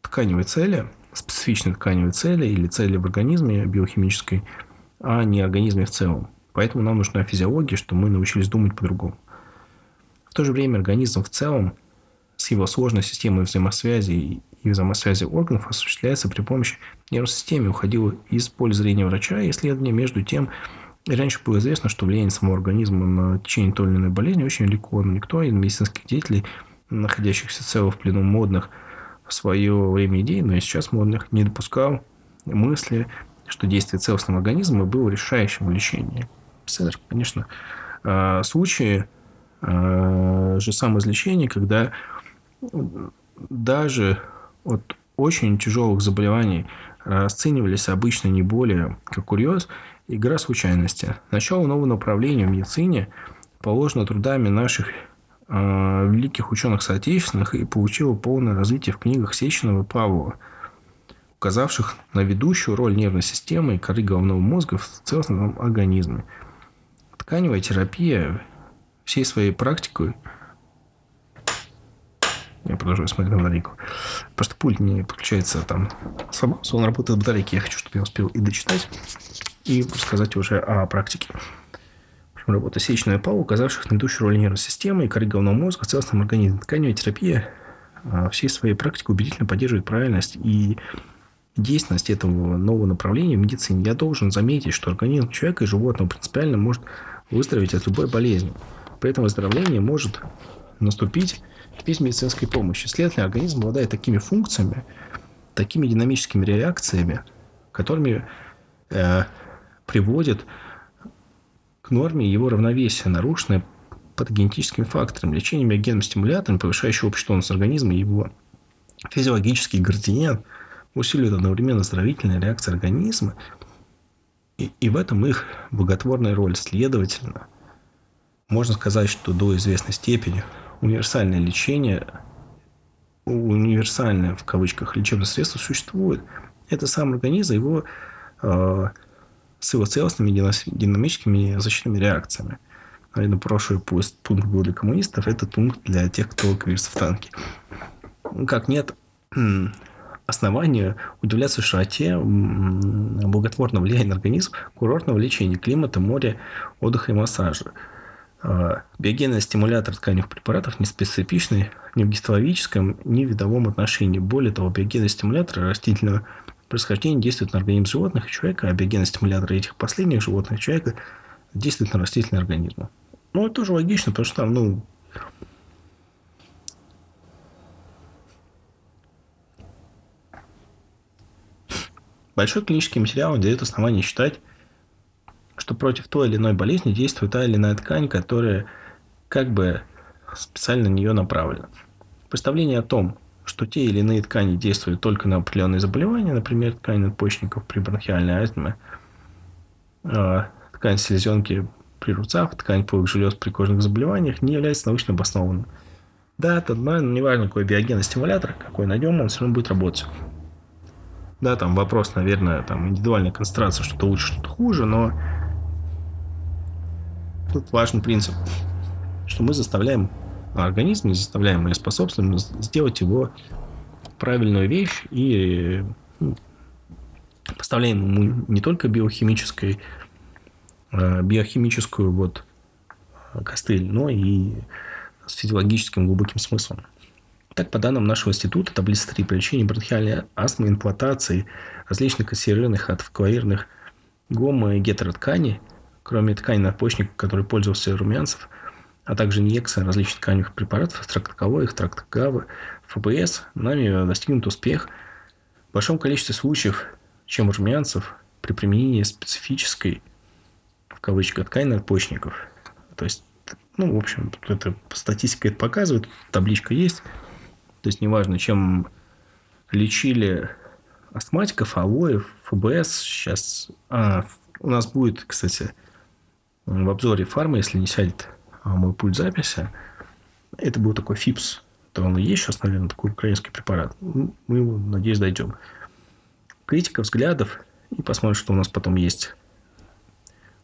тканевой цели – специфичной тканевой цели или цели в организме биохимической, а не организме в целом. Поэтому нам нужна физиология, что мы научились думать по-другому. В то же время организм в целом с его сложной системой взаимосвязи и взаимосвязи органов осуществляется при помощи нервной системы. Уходило из поля зрения врача и исследования между тем, раньше было известно, что влияние самого организма на течение той или иной болезни очень велико, но никто из медицинских деятелей, находящихся цело в плену модных – в свое время идей, но и сейчас модных, не допускал мысли, что действие целостного организма было решающим в лечении. Представляешь, конечно, а, случаи а, же самоизлечения, когда даже от очень тяжелых заболеваний расценивались обычно не более как курьез, игра случайности. Начало нового направления в медицине положено трудами наших э, великих ученых соотечественных и получила полное развитие в книгах Сеченова и Павлова, указавших на ведущую роль нервной системы и коры головного мозга в целостном организме. Тканевая терапия всей своей практикой я продолжаю смотреть на батарейку. Просто пульт не подключается там сам, он работает в батарейке. Я хочу, чтобы я успел и дочитать, и рассказать уже о практике работа сечная пау, указавших на ведущую роль нервной системы и коры головного мозга в целостном организме. Тканевая терапия а, всей своей практикой убедительно поддерживает правильность и действенность этого нового направления в медицине. Я должен заметить, что организм человека и животного принципиально может выздороветь от любой болезни. При этом выздоровление может наступить без медицинской помощи. Следовательно, организм обладает такими функциями, такими динамическими реакциями, которыми э, приводит к норме его равновесия, нарушенное патогенетическим фактором, лечением биогенным стимулятором, повышающим общий тонус организма и его физиологический градиент усиливает одновременно оздоровительная реакция организма, и, и в этом их благотворная роль. Следовательно, можно сказать, что до известной степени универсальное лечение, универсальное в кавычках лечебное средство существует. Это сам организм, его э, с его целостными динамическими защитными реакциями. Наверное, прошлый пункт был для коммунистов, этот пункт для тех, кто кривится в танке. Как нет основания удивляться широте благотворного влияния на организм курортного лечения, климата, моря, отдыха и массажа. А, биогенный стимулятор тканевых препаратов не специфичный ни в гистологическом, ни в видовом отношении. Более того, биогенный стимулятор растительного происхождения действует на организм животных и человека, а биогеностимуляторы этих последних животных и человека действуют на растительный организм. Ну, это тоже логично, потому что там, ну, Большой клинический материал дает основание считать, что против той или иной болезни действует та или иная ткань, которая как бы специально на нее направлена. Представление о том, что те или иные ткани действуют только на определенные заболевания, например, ткань надпочечников при бронхиальной астме, а, ткань селезенки при рубцах, ткань полых желез при кожных заболеваниях не является научно обоснованным. Да, это ну, неважно, какой биогенный стимулятор, какой найдем, он все равно будет работать. Да, там вопрос, наверное, там индивидуальная концентрация, что-то лучше, что-то хуже, но тут важный принцип, что мы заставляем организм, заставляем или способствуем сделать его правильную вещь и ну, поставляем ему не только биохимической, а, биохимическую вот костыль, но и с физиологическим глубоким смыслом. Так, по данным нашего института, таблица 3 при лечении бронхиальной астмы, имплантации различных консервированных атовкоирных гомо- и гетеротканей, кроме ткани надпочечника, который пользовался Румянцев, а также инъекция различных тканевых препаратов, экстракт ГАВы, ФБС, нами достигнут успех в большом количестве случаев, чем румянцев при применении специфической, в кавычках, ткани надпочечников. То есть, ну, в общем, это статистика это показывает, табличка есть – то есть, неважно, чем лечили астматиков, алоев, ФБС. Сейчас... А, у нас будет, кстати, в обзоре фармы, если не сядет а, мой пульт записи, это был такой ФИПС. Это он и есть сейчас, наверное, такой украинский препарат. Мы его, надеюсь, дойдем. Критика взглядов. И посмотрим, что у нас потом есть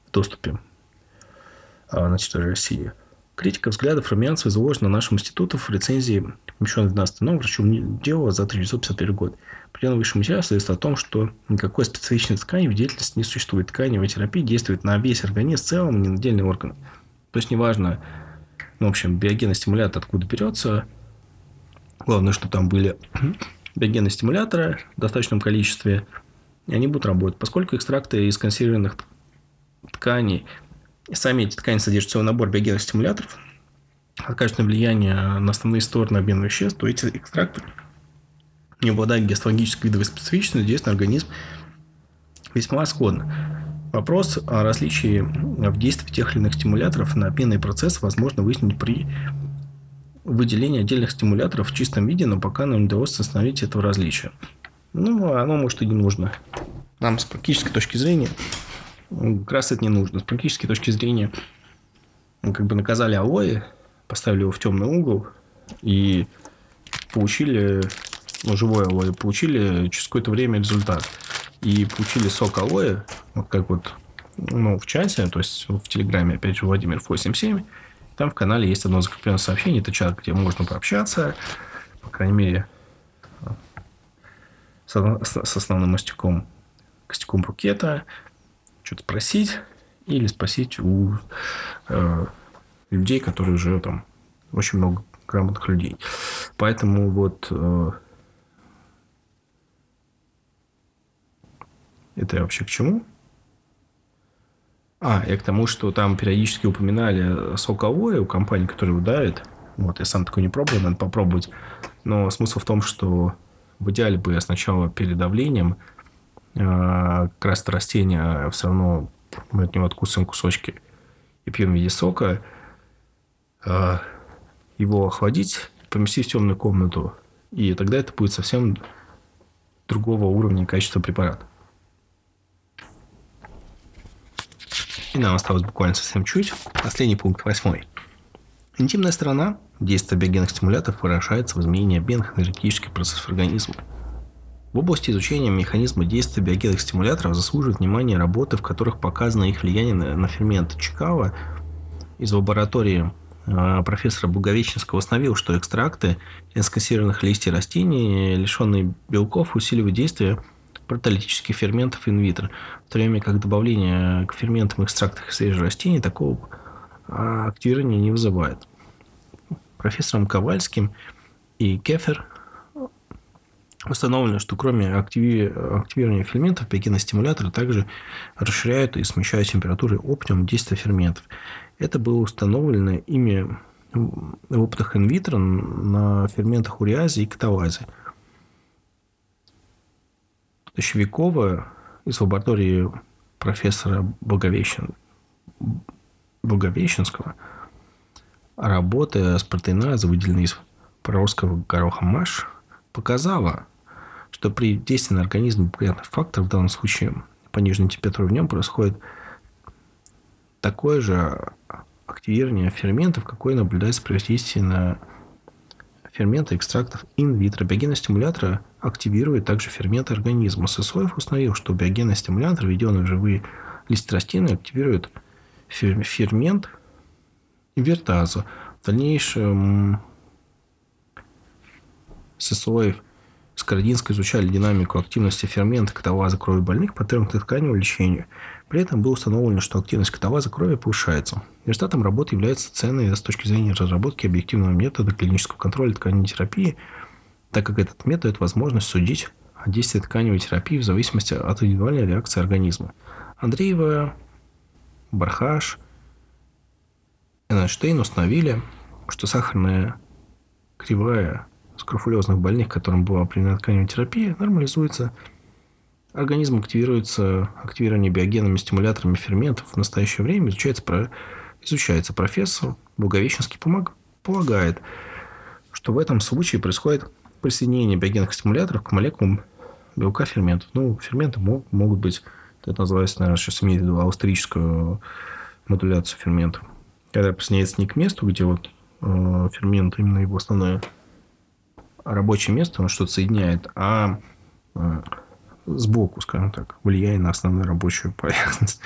в доступе а, на территории России. Критика взглядов Румянцева заложена нашим институтом в рецензии, помещенной 12 номер врачом дела за 1951 год. Предельно высший материал свидетельствует о том, что никакой специфичной ткани в деятельности не существует. Тканевая терапия действует на весь организм в целом, не на отдельные органы. То есть, неважно, ну, в общем, биогенный стимулятор откуда берется. Главное, что там были биогенные стимуляторы в достаточном количестве, и они будут работать. Поскольку экстракты из консервированных тканей сами эти ткани содержат целый набор биогенных стимуляторов, окажут влияние на основные стороны обмена веществ, то эти экстракты, не обладая гистологической видовой специфичностью, действуют на организм весьма сходно. Вопрос о различии в действии тех или иных стимуляторов на обменный процесс возможно выяснить при выделении отдельных стимуляторов в чистом виде, но пока нам не удалось остановить этого различия. Ну, оно может и не нужно. Нам с практической точки зрения как раз это не нужно. С практической точки зрения, мы как бы наказали алоэ, поставили его в темный угол и получили, ну, живое алоэ, получили через какое-то время результат. И получили сок алоэ, вот как вот ну, в чате, то есть в Телеграме, опять же, Владимир 87. Там в канале есть одно закрепленное сообщение. Это чат, где можно пообщаться, по крайней мере, с, с основным мастиком, костяком брукета что-то спросить или спросить у э, людей, которые уже там очень много грамотных людей. Поэтому вот э, это я вообще к чему? А, я к тому, что там периодически упоминали соковое у компании, которая ударит. Вот, я сам такой не пробовал, надо попробовать. Но смысл в том, что в идеале бы я сначала перед давлением а, как раз это растение все равно мы от него откусываем кусочки и пьем в виде сока, а, его охладить, поместить в темную комнату, и тогда это будет совсем другого уровня качества препарата. И нам осталось буквально совсем чуть. Последний пункт, восьмой. Интимная сторона действия биогенных стимуляторов выражается в изменении обменных энергетических процессов организма – в области изучения механизма действия биогенных стимуляторов заслуживает внимания работы, в которых показано их влияние на, на фермент Чикаго из лаборатории э, профессора Благовещенского установил, что экстракты из консервированных листьев растений, лишенные белков, усиливают действие протолитических ферментов инвитро, в то время как добавление к ферментам экстрактах из свежих растений такого а, активирования не вызывает. Профессором Ковальским и Кефер Установлено, что кроме активирования ферментов, пекиностимуляторы также расширяют и смещают температуры оптимум действия ферментов. Это было установлено ими в опытах инвитро на ферментах уриазе и каталазе. Тощевикова из лаборатории профессора Благовещен... Благовещенского, работая с протеиназой, выделенной из проростского гороха МАШ, показала, что при действии на организм благоприятных факторов, в данном случае пониженной температуры в нем, происходит такое же активирование ферментов, какое наблюдается при воздействии на ферменты экстрактов инвитро. Биогенные стимуляторы активируют также ферменты организма. Сысоев установил, что биогенный стимулятор, введенный в живые листья растений, активирует фермент инвертазу. В дальнейшем Сысоев с Карадинской изучали динамику активности фермента каталаза крови больных по трем тканевому лечению. При этом было установлено, что активность каталаза крови повышается. Результатом работы является ценной с точки зрения разработки объективного метода клинического контроля тканевой терапии, так как этот метод дает возможность судить о действии тканевой терапии в зависимости от индивидуальной реакции организма. Андреева, Бархаш, Эйнштейн установили, что сахарная кривая скрофулезных больных, которым была применена тканевая терапия, нормализуется. Организм активируется, активирование биогенными стимуляторами ферментов в настоящее время изучается, про, изучается профессор Благовещенский помог, полагает, что в этом случае происходит присоединение биогенных стимуляторов к молекулам белка ферментов. Ну, ферменты могут, могут быть, это называется, наверное, сейчас имеет в виду аустрическую модуляцию ферментов. Когда присоединяется не к месту, где вот э, фермент, именно его основное рабочее место, он что-то соединяет, а э, сбоку, скажем так, влияя на основную рабочую поверхность.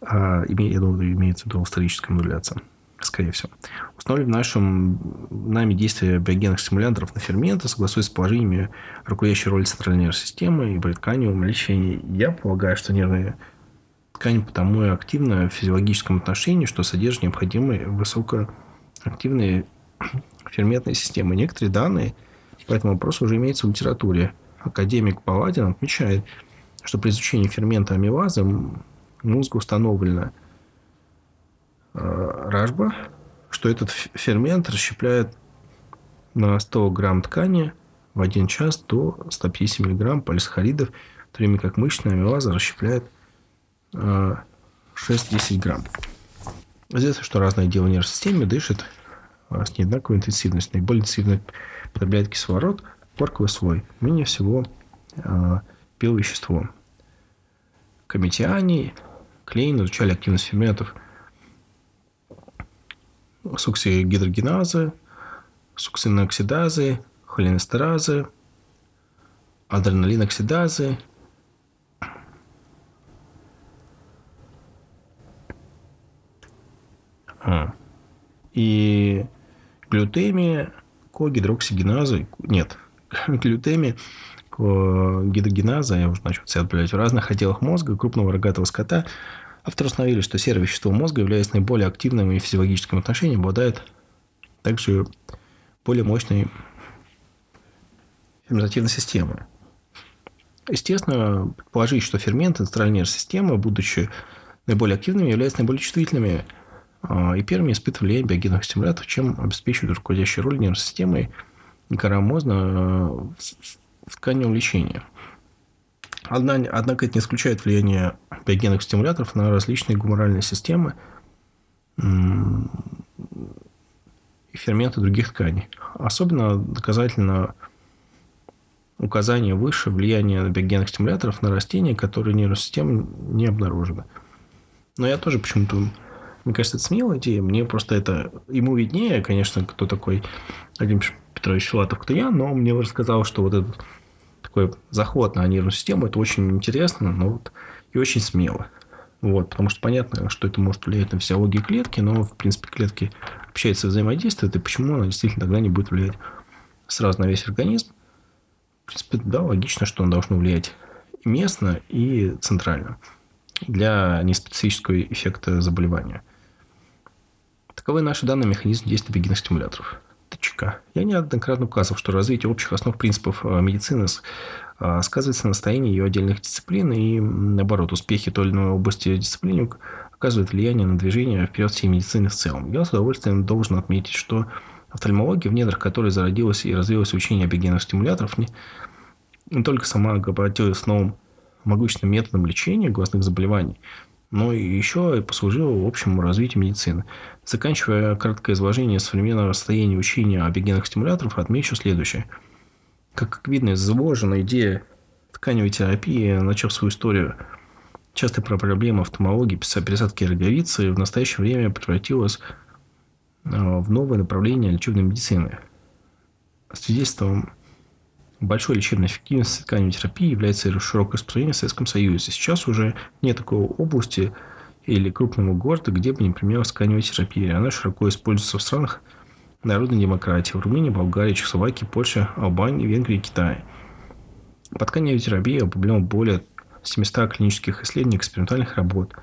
А, я думаю, имеется в виду историческая модуляция, скорее всего. Установлен в нашем нами действие биогенных стимуляторов на ферменты, согласуясь с положениями руководящей роли центральной нервной системы и при тканевом лечении. Я полагаю, что нервная ткань потому и активна в физиологическом отношении, что содержит необходимые высокоактивные ферментной системы. Некоторые данные по этому вопросу уже имеются в литературе. Академик Паладин отмечает, что при изучении фермента амилазы мозгу установлена э, ражба, что этот фермент расщепляет на 100 грамм ткани в один час до 150 миллиграмм полисахаридов, в то время как мышечная амилаза расщепляет 6-10 э, грамм. Известно, что разные отделы нервной системы дышат а с неодинаковой интенсивностью. Наиболее интенсивно потребляет кислород, корковый слой. Менее всего э, вещество. Комитиане, Клейн изучали активность ферментов суксигидрогеназы, суксиноксидазы, холинестеразы, адреналиноксидазы, а. И глютемия, когидроксигеназа, нет, глютемия, гидрогеназа, я уже начал себя отбавлять, в разных отделах мозга крупного рогатого скота авторы установили, что серое вещество мозга, являясь наиболее активным и физиологическим отношением, обладает также более мощной ферментативной системой. Естественно, предположить, что ферменты центральной системы, будучи наиболее активными, являются наиболее чувствительными а, и первыми испытывали биогенных стимуляторов, чем обеспечивают руководящую роль нервной системы мозга э, в тканевом лечении. Однако это не исключает влияние биогенных стимуляторов на различные гуморальные системы и ферменты других тканей. Особенно доказательно указание выше влияния биогенных стимуляторов на растения, которые нервной системы не обнаружены. Но я тоже почему-то мне кажется, это смелая идея. Мне просто это... Ему виднее, конечно, кто такой Владимир Петрович Филатов, кто я, но мне рассказал, что вот этот такой заход на нервную систему, это очень интересно, но вот и очень смело. Вот, потому что понятно, что это может влиять на физиологию клетки, но, в принципе, клетки общаются, взаимодействуют, и почему она действительно тогда не будет влиять сразу на весь организм. В принципе, да, логично, что он должно влиять и местно, и центрально для неспецифического эффекта заболевания. Таковы наши данные механизм действия бегинных стимуляторов. ТЧК. Я неоднократно указывал, что развитие общих основ принципов э, медицины э, сказывается на состоянии ее отдельных дисциплин, и наоборот, успехи той или иной области дисциплины оказывают влияние на движение вперед всей медицины в целом. Я с удовольствием должен отметить, что офтальмология, в недрах которой зародилась и развилось учение объединенных стимуляторов, не, не только сама обратилась новым могущественным методом лечения глазных заболеваний – но еще и послужило общему развитию медицины. Заканчивая краткое изложение современного состояния учения о бигенных стимуляторов, отмечу следующее. Как видно из изложена идея тканевой терапии, начав свою историю часто про проблемы офтальмологии, пересадки роговицы, в настоящее время превратилась а, в новое направление лечебной медицины. Свидетельством большой лечебной эффективности тканевой терапии является широкое распространение в Советском Союзе. Сейчас уже нет такой области или крупного города, где бы не применялась тканевая терапия. Она широко используется в странах народной демократии, в Румынии, Болгарии, Чехословакии, Польше, Албании, Венгрии и Китае. По тканевой терапии определено более 700 клинических исследований и экспериментальных работ.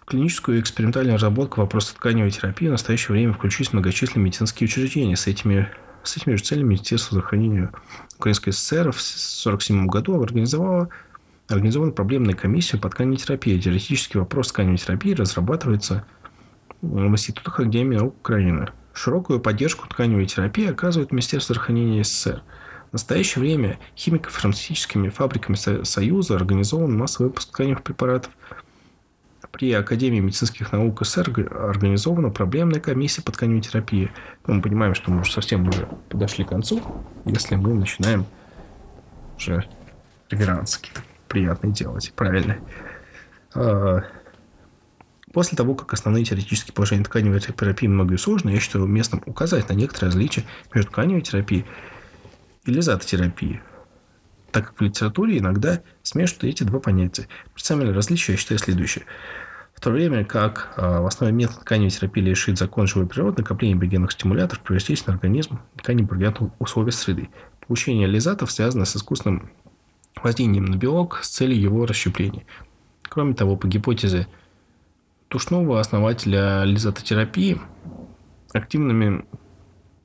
В клиническую и экспериментальную разработку вопроса тканевой терапии в настоящее время включились многочисленные медицинские учреждения. С этими, с этими же целями Министерство здравоохранения Украинской ССР в 1947 году организовало организована проблемная комиссия по тканевой терапии. Теоретический вопрос тканевой терапии разрабатывается в институтах Академии наук Украины. Широкую поддержку тканевой терапии оказывает Министерство здравоохранения СССР. В настоящее время химико-фармацевтическими фабриками Союза организован массовый выпуск тканевых препаратов. При Академии медицинских наук СССР организована проблемная комиссия по тканевой терапии. Мы понимаем, что мы уже совсем уже подошли к концу, если мы начинаем уже реверансы приятные делать. Правильно. А, после того, как основные теоретические положения тканевой терапии многие сложны, я считаю уместным указать на некоторые различия между тканевой терапией и лизатотерапией, так как в литературе иногда смешивают эти два понятия. Самое различие я считаю следующее. В то время как э, в основе метода тканевой терапии лишит закон живой природы, накопление биогенных стимуляторов превращается на организм ткани благоприятных условий среды. Получение лизатов связано с искусственным воздействием на белок с целью его расщепления. Кроме того, по гипотезе Тушнова, основателя лизатотерапии, активными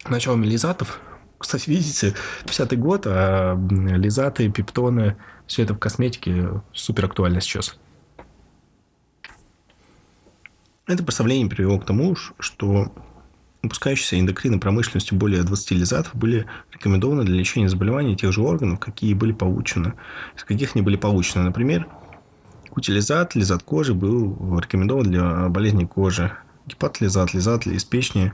началами лизатов кстати, видите, 50-й год, а лизаты, пептоны, все это в косметике супер актуально сейчас. Это представление привело к тому, что выпускающиеся эндокринной промышленностью более 20 лизатов были рекомендованы для лечения заболеваний тех же органов, какие были получены, из каких они были получены. Например, кутилизат, лизат кожи был рекомендован для болезней кожи. Гепатлизат, лизат из печени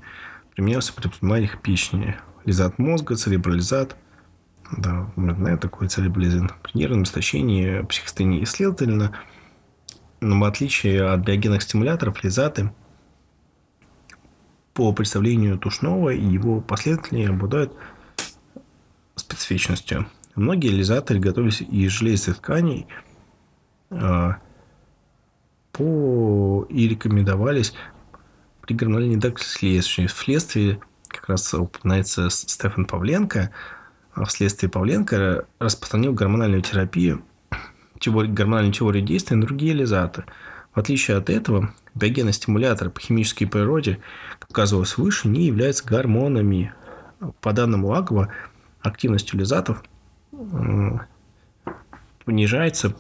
применялся при проблематиках печени лизат мозга, церебролизат. Да, знаю такой церебролизин. При нервном истощении, психостении. Следовательно, но в отличие от биогенных стимуляторов, лизаты по представлению Тушнова и его последователей обладают специфичностью. Многие лизаторы готовились из железных тканей а, по... и рекомендовались при гормональной недостаточности вследствие как раз упоминается Стефан Павленко, а вследствие Павленко распространил гормональную терапию, гормональную теорию действия на другие лизаты. В отличие от этого, биогенные стимуляторы по химической природе, как указывалось выше, не являются гормонами. По данным Лагова, активность лизатов понижается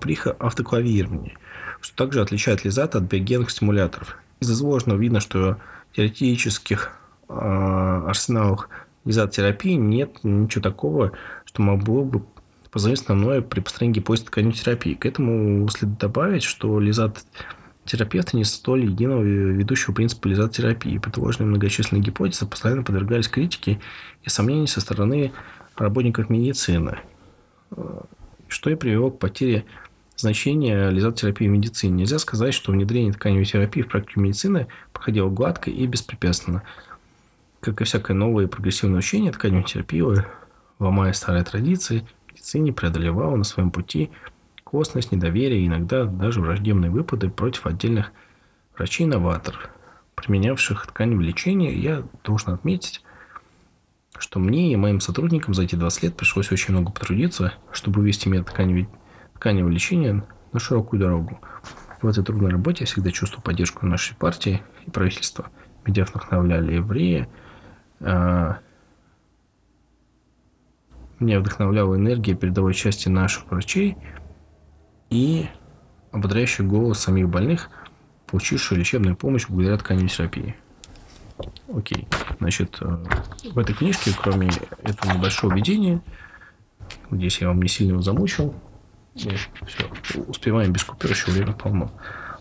при автоклавировании, что также отличает лизаты от биогенных стимуляторов. Из изложенного видно, что теоретических Э, арсеналах изотерапии нет ничего такого, что могло бы позвонить основное при построении гипотезы терапии. К этому следует добавить, что лизат терапевты не столь единого ведущего принципа лизат-терапии. Предложенные многочисленные гипотезы постоянно подвергались критике и сомнению со стороны работников медицины, что и привело к потере значения лизат-терапии в медицине. Нельзя сказать, что внедрение тканевой терапии в практику медицины проходило гладко и беспрепятственно – как и всякое новое прогрессивное учение, тканевая терапия, ломая старые традиции, в медицине преодолевала на своем пути косность, недоверие и иногда даже враждебные выпады против отдельных врачей-новаторов, применявших тканевое лечение. Я должен отметить, что мне и моим сотрудникам за эти 20 лет пришлось очень много потрудиться, чтобы вывести метод тканевого, тканевого лечения на широкую дорогу. В этой трудной работе я всегда чувствую поддержку нашей партии и правительства. Меня вдохновляли евреи – а, меня вдохновляла энергия передовой части наших врачей и ободряющий голос самих больных, получивших лечебную помощь благодаря тканевой терапии. Окей. Значит, э, в этой книжке, кроме этого небольшого введения, надеюсь, я вам не сильно его замучил, все, успеваем без купюр, еще время полно.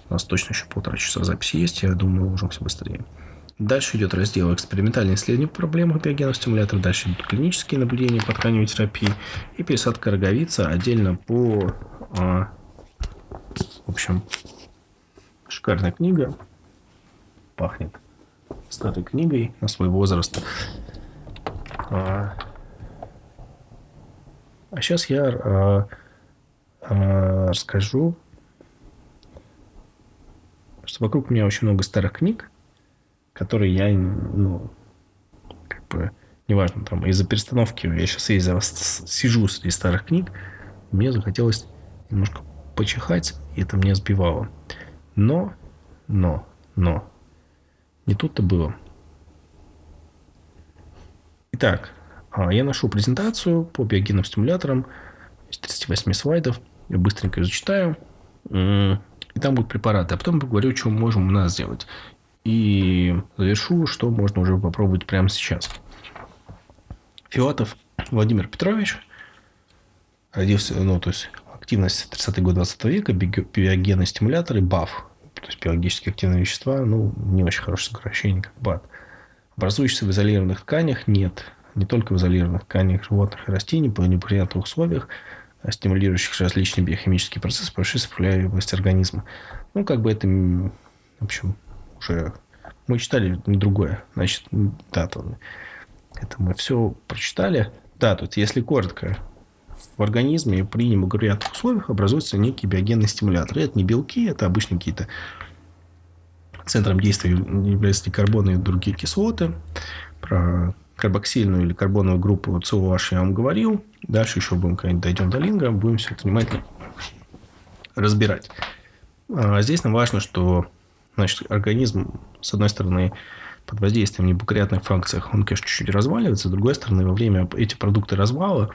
У нас точно еще полтора часа записи есть, я думаю, мы все быстрее. Дальше идет раздел экспериментальные исследования по проблемах биогенных стимуляторов. Дальше идут клинические наблюдения по тканевой терапии и пересадка роговицы отдельно по... А, в общем, шикарная книга. Пахнет старой книгой на свой возраст. А, а сейчас я а, а, расскажу, что вокруг меня очень много старых книг, которые я, ну, как бы, неважно, там, из-за перестановки, я сейчас из-за сижу среди старых книг, мне захотелось немножко почихать, и это мне сбивало. Но, но, но, не тут-то было. Итак, а, я нашел презентацию по биогенным стимуляторам из 38 слайдов. Я быстренько ее зачитаю. И там будут препараты. А потом поговорю, что мы можем у нас сделать. И завершу, что можно уже попробовать прямо сейчас. Филатов Владимир Петрович родился, ну, то есть активность 30-й год 20 века, биогенные стимуляторы, БАФ, то есть биологически активные вещества, ну, не очень хорошее сокращение, как БАТ. Образующиеся в изолированных тканях нет, не только в изолированных тканях животных и растений, по неприятных условиях, а стимулирующих различные биохимические процессы, происшествия в области организма. Ну, как бы это, в общем, уже мы читали другое. Значит, да, то, это мы все прочитали. Да, тут, если коротко, в организме при неблагоприятных условиях образуются некие биогенные стимуляторы. Это не белки, это обычно какие-то центром действия являются карбоны и другие кислоты. Про карбоксильную или карбоновую группу COH я вам говорил. Дальше еще будем, когда дойдем до линга, будем все это внимательно разбирать. А здесь нам важно, что значит, организм, с одной стороны, под воздействием неблагоприятных функций, он, конечно, чуть-чуть разваливается. С другой стороны, во время эти продукты развала,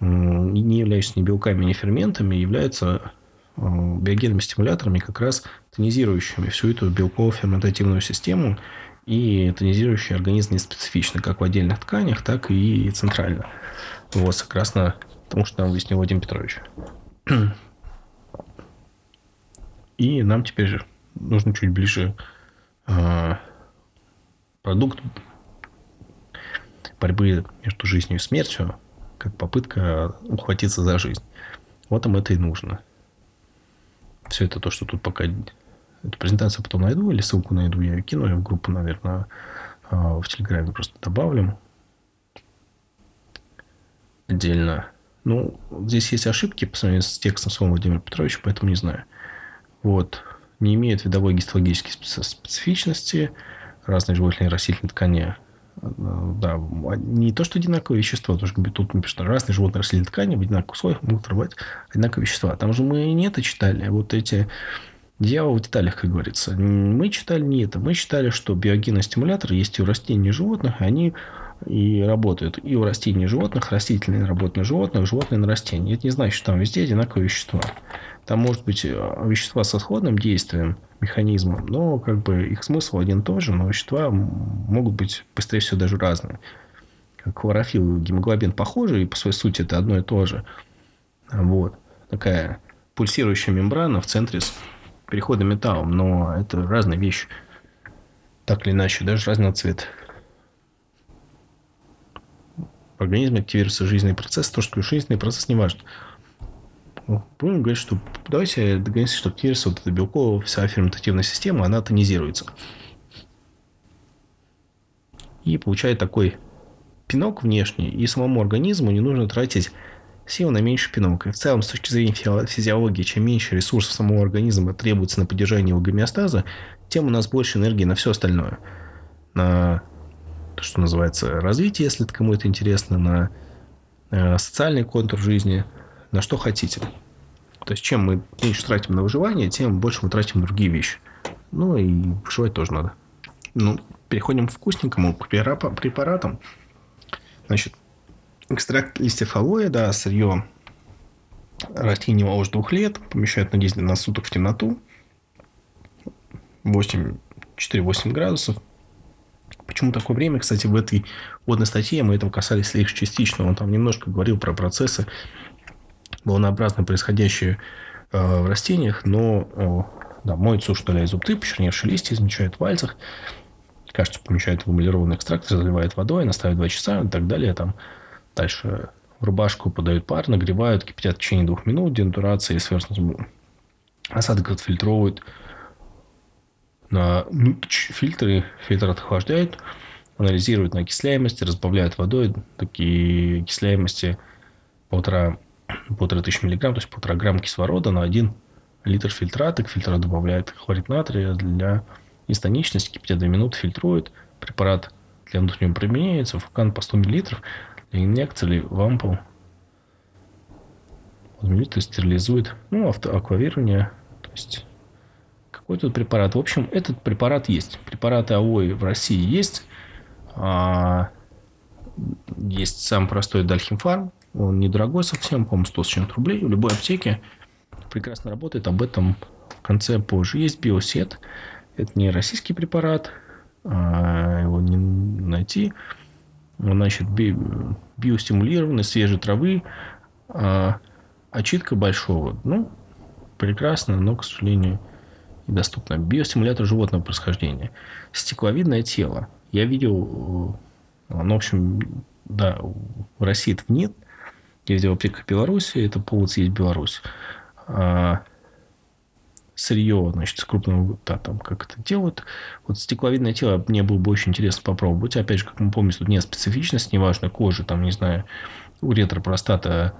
не являющиеся ни белками, ни ферментами, являются э, биогенными стимуляторами, как раз тонизирующими всю эту белково-ферментативную систему и тонизирующий организм не специфично, как в отдельных тканях, так и центрально. Вот, согласно тому, что нам выяснил Вадим Петрович. И нам теперь нужно чуть ближе э, продукт борьбы между жизнью и смертью, как попытка ухватиться за жизнь. Вот им это и нужно. Все это то, что тут пока Эту презентацию потом найду или ссылку найду, я ее кину в группу, наверное, а, в Телеграме просто добавлю отдельно. Ну, здесь есть ошибки по сравнению с текстом своего Владимира Петровича, поэтому не знаю. Вот. Не имеют видовой гистологической специфичности. Разные животные и растительные ткани а, да, не то, что одинаковые вещества, потому что тут написано, разные животные растительные ткани в одинаковых условиях могут рвать одинаковые вещества. Там же мы не это читали. Вот эти Дьявол в деталях, как говорится. Мы читали не это. Мы считали, что биогенные стимуляторы есть и у растений, и животных, они и работают и у растений, и животных, растительные работают на животных, животные на растениях. Это не значит, что там везде одинаковые вещества. Там может быть э, вещества со сходным действием, механизмом, но как бы их смысл один и тот же, но вещества могут быть, быстрее всего, даже разные. Как хлорофилл и гемоглобин похожи, и по своей сути это одно и то же. Вот. Такая пульсирующая мембрана в центре перехода металлом, но это разные вещи. Так или иначе, даже разного цвета. В организме активируется жизненный процесс, то, что жизненный процесс не важен. Будем говорить, что давайте договоримся, что активируется вот эта белковая вся ферментативная система, она тонизируется. И получает такой пинок внешний, и самому организму не нужно тратить сил на меньше пинок. И в целом, с точки зрения физиологии, чем меньше ресурсов самого организма требуется на поддержание его гомеостаза, тем у нас больше энергии на все остальное. На то, что называется развитие, если это кому это интересно, на э, социальный контур жизни, на что хотите. То есть, чем мы меньше тратим на выживание, тем больше мы тратим на другие вещи. Ну, и выживать тоже надо. Ну, переходим к вкусненькому, к препаратам. Значит, Экстракт листьев алоэ, да, сырье растений моложе двух лет, помещают на 10 суток в темноту. 8, 4-8 градусов. Почему такое время? Кстати, в этой водной статье мы этого касались лишь частично. Он там немножко говорил про процессы волнообразно происходящие э, в растениях, но э, да, моют сушь, удаляют зубцы, почерневшие листья, измечают в пальцах. кажется, помещают в эмалированный экстрактор, заливают водой, наставят 2 часа и так далее. Там дальше в рубашку подают пар, нагревают, кипятят в течение двух минут, денатурация и сверху осадок отфильтровывают. На фильтры, фильтр отохлаждают, анализируют на окисляемости, разбавляют водой. Такие окисляемости полтора, полтора тысячи миллиграмм, то есть полтора грамм кислорода на один литр фильтрата. К фильтру добавляет хлорид натрия для истоничности, кипятят 2 минуты, фильтруют. Препарат для внутреннего применяется, фукан по 100 мл для инъекции или в ампул. Миллилитр стерилизует. Ну, авто, аквавирование. То есть, какой тут препарат? В общем, этот препарат есть. Препараты АОИ в России есть. А, есть сам простой Дальхимфарм. Он недорогой совсем, по-моему, 100 с чем-то рублей. В любой аптеке прекрасно работает. Об этом в конце позже. Есть биосет. Это не российский препарат. А его не найти. Значит, би, биостимулированный, свежей травы. А, очитка большого. Ну, прекрасно, но, к сожалению, недоступно. Биостимулятор животного происхождения. Стекловидное тело. Я видел, ну, в общем, да, в России этого нет. Видел аптека Беларуси, это повод есть Беларусь. А, сырье, значит, с крупного, да, там, как это делают. Вот стекловидное тело мне было бы очень интересно попробовать. Опять же, как мы помним, тут нет специфичности, неважно, кожи, там, не знаю, уретра, простата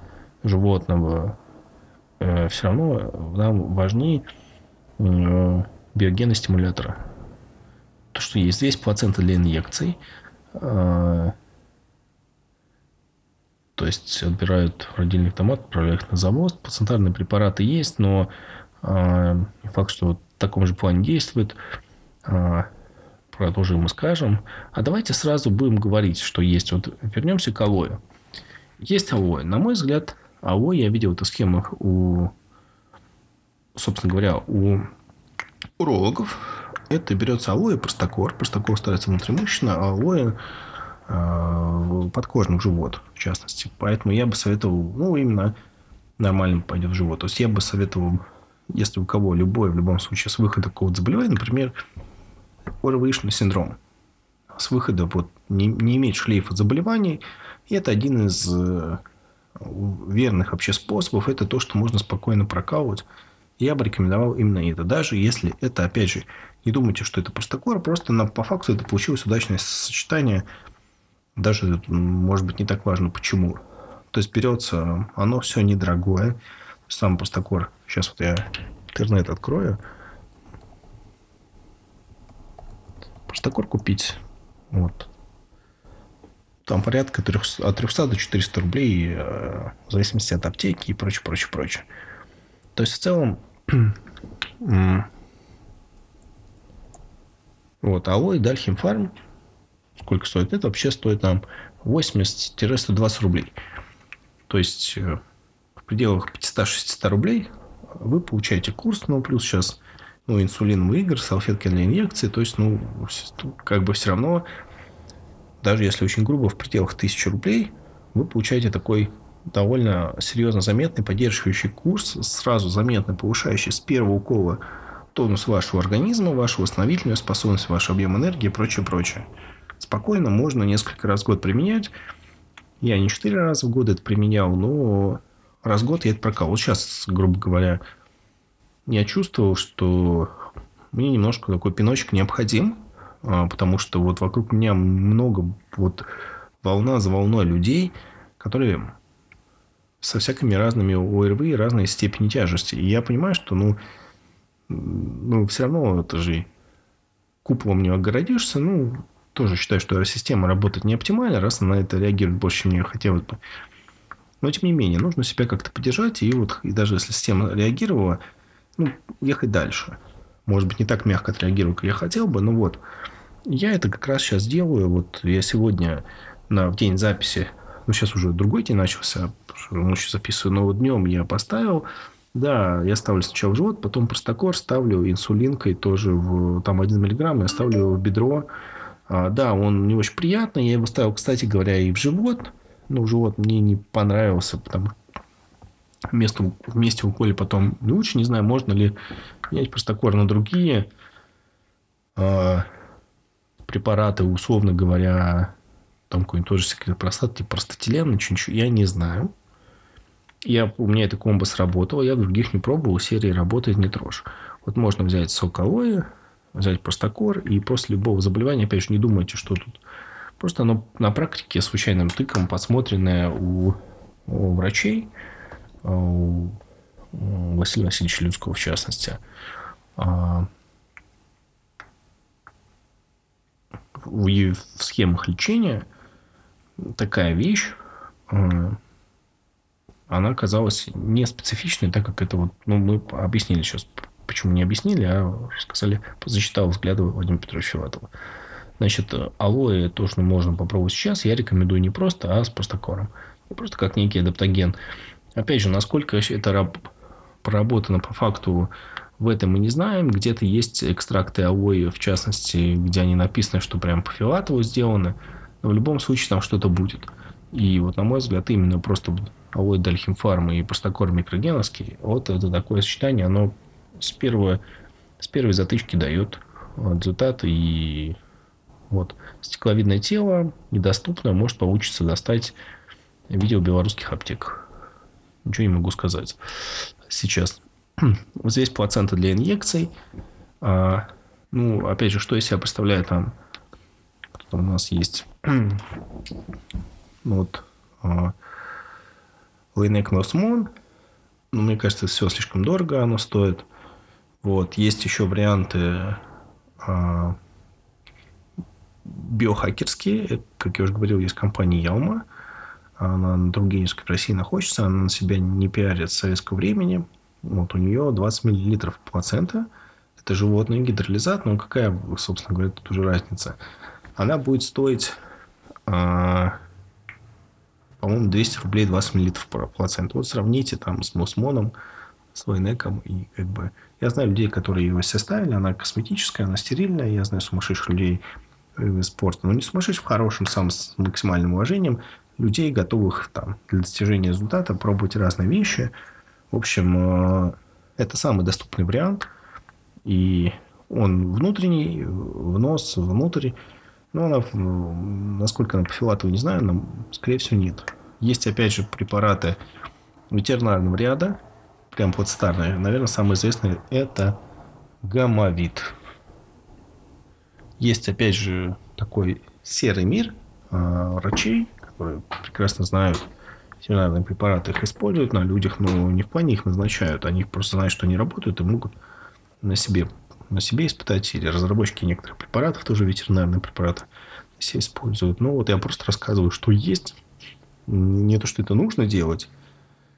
животного. Э, все равно нам важнее э, биогены стимулятора. То, что есть здесь плацента для инъекций. Э, то есть отбирают родильный томат, отправляют их на завоз. Плацентарные препараты есть, но э, факт, что вот в таком же плане действует. Э, про то же мы скажем. А давайте сразу будем говорить, что есть. Вот вернемся к алоэ. Есть алоэ. На мой взгляд, алоэ я видел эту схему у, собственно говоря, у урологов. Это берется алоэ, простакор. Простакор ставится внутримышечно, а алоэ подкожных живот, в частности. Поэтому я бы советовал, ну, именно нормально пойдет в живот. То есть, я бы советовал, если у кого любой, в любом случае, с выхода какого-то заболевания, например, оровоишный синдром, с выхода вот не, не иметь шлейфа заболеваний, и это один из э, верных вообще способов, это то, что можно спокойно прокалывать. Я бы рекомендовал именно это. Даже если это, опять же, не думайте, что это простокор, просто на, по факту это получилось удачное сочетание – даже, может быть, не так важно, почему. То есть, берется, оно все недорогое. Сам простокор. Сейчас вот я интернет открою. Простокор купить. Вот. Там порядка 300, от 300 до 400 рублей, э, в зависимости от аптеки и прочее, прочее, прочее. То есть, в целом, вот, алоэ, дальхимфарм – сколько стоит, это вообще стоит нам 80-120 рублей. То есть, э, в пределах 500-600 рублей вы получаете курс, но плюс сейчас ну, инсулиновый игр, салфетки для инъекции. То есть, ну, как бы все равно, даже если очень грубо, в пределах 1000 рублей, вы получаете такой довольно серьезно заметный поддерживающий курс, сразу заметно повышающий с первого укола тонус вашего организма, вашу восстановительную способность, ваш объем энергии и прочее, прочее спокойно можно несколько раз в год применять. Я не четыре раза в год это применял, но раз в год я это прокал. Вот сейчас, грубо говоря, я чувствовал, что мне немножко такой пиночек необходим, а, потому что вот вокруг меня много вот волна за волной людей, которые со всякими разными ОРВИ, разной степени тяжести. И я понимаю, что ну, ну все равно это же куполом не огородишься, ну, тоже считаю, что система работает не оптимально, раз она на это реагирует больше, чем мне хотелось бы. Но, тем не менее, нужно себя как-то поддержать, и вот и даже если система реагировала, ну, ехать дальше. Может быть, не так мягко отреагирую, как я хотел бы, но вот. Я это как раз сейчас делаю. Вот я сегодня на, в день записи, ну, сейчас уже другой день начался, ночью записываю, но вот днем я поставил, да, я ставлю сначала в живот, потом простокор, ставлю инсулинкой тоже в, там 1 миллиграмм, я ставлю в бедро, да, он не очень приятный. Я его ставил, кстати говоря, и в живот. Но в живот мне не понравился, потому место, вместе уколе потом лучше. Не знаю, можно ли менять простокор на другие. А, препараты, условно говоря, там какой-нибудь тоже секрет простаты, типа простатилен, ничего, я не знаю. Я, у меня это комбо сработало, я других не пробовал, серии работает не трожь. Вот можно взять сок алоэ, взять простакор, и после любого заболевания, опять же, не думайте, что тут. Просто оно на практике случайным тыком подсмотренное у, у врачей, у Василия Васильевича Людского в частности, а, в, в схемах лечения такая вещь, а, она оказалась не специфичной, так как это вот, ну, мы объяснили сейчас, почему не объяснили, а сказали, зачитал взгляды Владимира Петровича Филатова. Значит, алоэ тоже можно попробовать сейчас. Я рекомендую не просто, а с простокором. Просто как некий адаптоген. Опять же, насколько это раб проработано по факту, в этом мы не знаем. Где-то есть экстракты алоэ, в частности, где они написаны, что прям по Филатову сделаны. Но в любом случае там что-то будет. И вот, на мой взгляд, именно просто алоэ дальхимфарм и простокор микрогеновский, вот это такое сочетание, оно с, первого, с первой затычки дает результат. И вот стекловидное тело недоступно, может получится достать видео белорусских аптеках. Ничего не могу сказать сейчас. Вот здесь плацента для инъекций. А, ну, опять же, что из себя представляет там? Кто там у нас есть? вот. А, Лейнек Носмон. Ну, мне кажется, все слишком дорого оно стоит. Вот. Есть еще варианты а, биохакерские. Как я уже говорил, есть компания Ялма. Она на Тургеневской России находится. Она на себя не пиарит с советского времени. Вот у нее 20 миллилитров плацента. Это животный гидролизат. Но какая, собственно говоря, тут уже разница? Она будет стоить, а, по-моему, 200 рублей 20 миллилитров плацента. Вот сравните там с Мосмоном, с Вайнеком. И как бы... Я знаю людей, которые его составили. Она косметическая, она стерильная. Я знаю сумасшедших людей в спорта. Но не сумасшедших в хорошем, сам с максимальным уважением. Людей, готовых там, для достижения результата пробовать разные вещи. В общем, э, это самый доступный вариант. И он внутренний, в нос, внутрь. Но она, насколько она по Филатову, не знаю, но, скорее всего, нет. Есть, опять же, препараты ветеринарного ряда, прям вот старые. Наверное, самый известный это гамовид. Есть, опять же, такой серый мир э, врачей, которые прекрасно знают ветеринарные препараты, их используют на людях, но не в плане их назначают. Они просто знают, что они работают и могут на себе, на себе испытать. Или разработчики некоторых препаратов, тоже ветеринарные препараты, все используют. Ну, вот я просто рассказываю, что есть. Не то, что это нужно делать.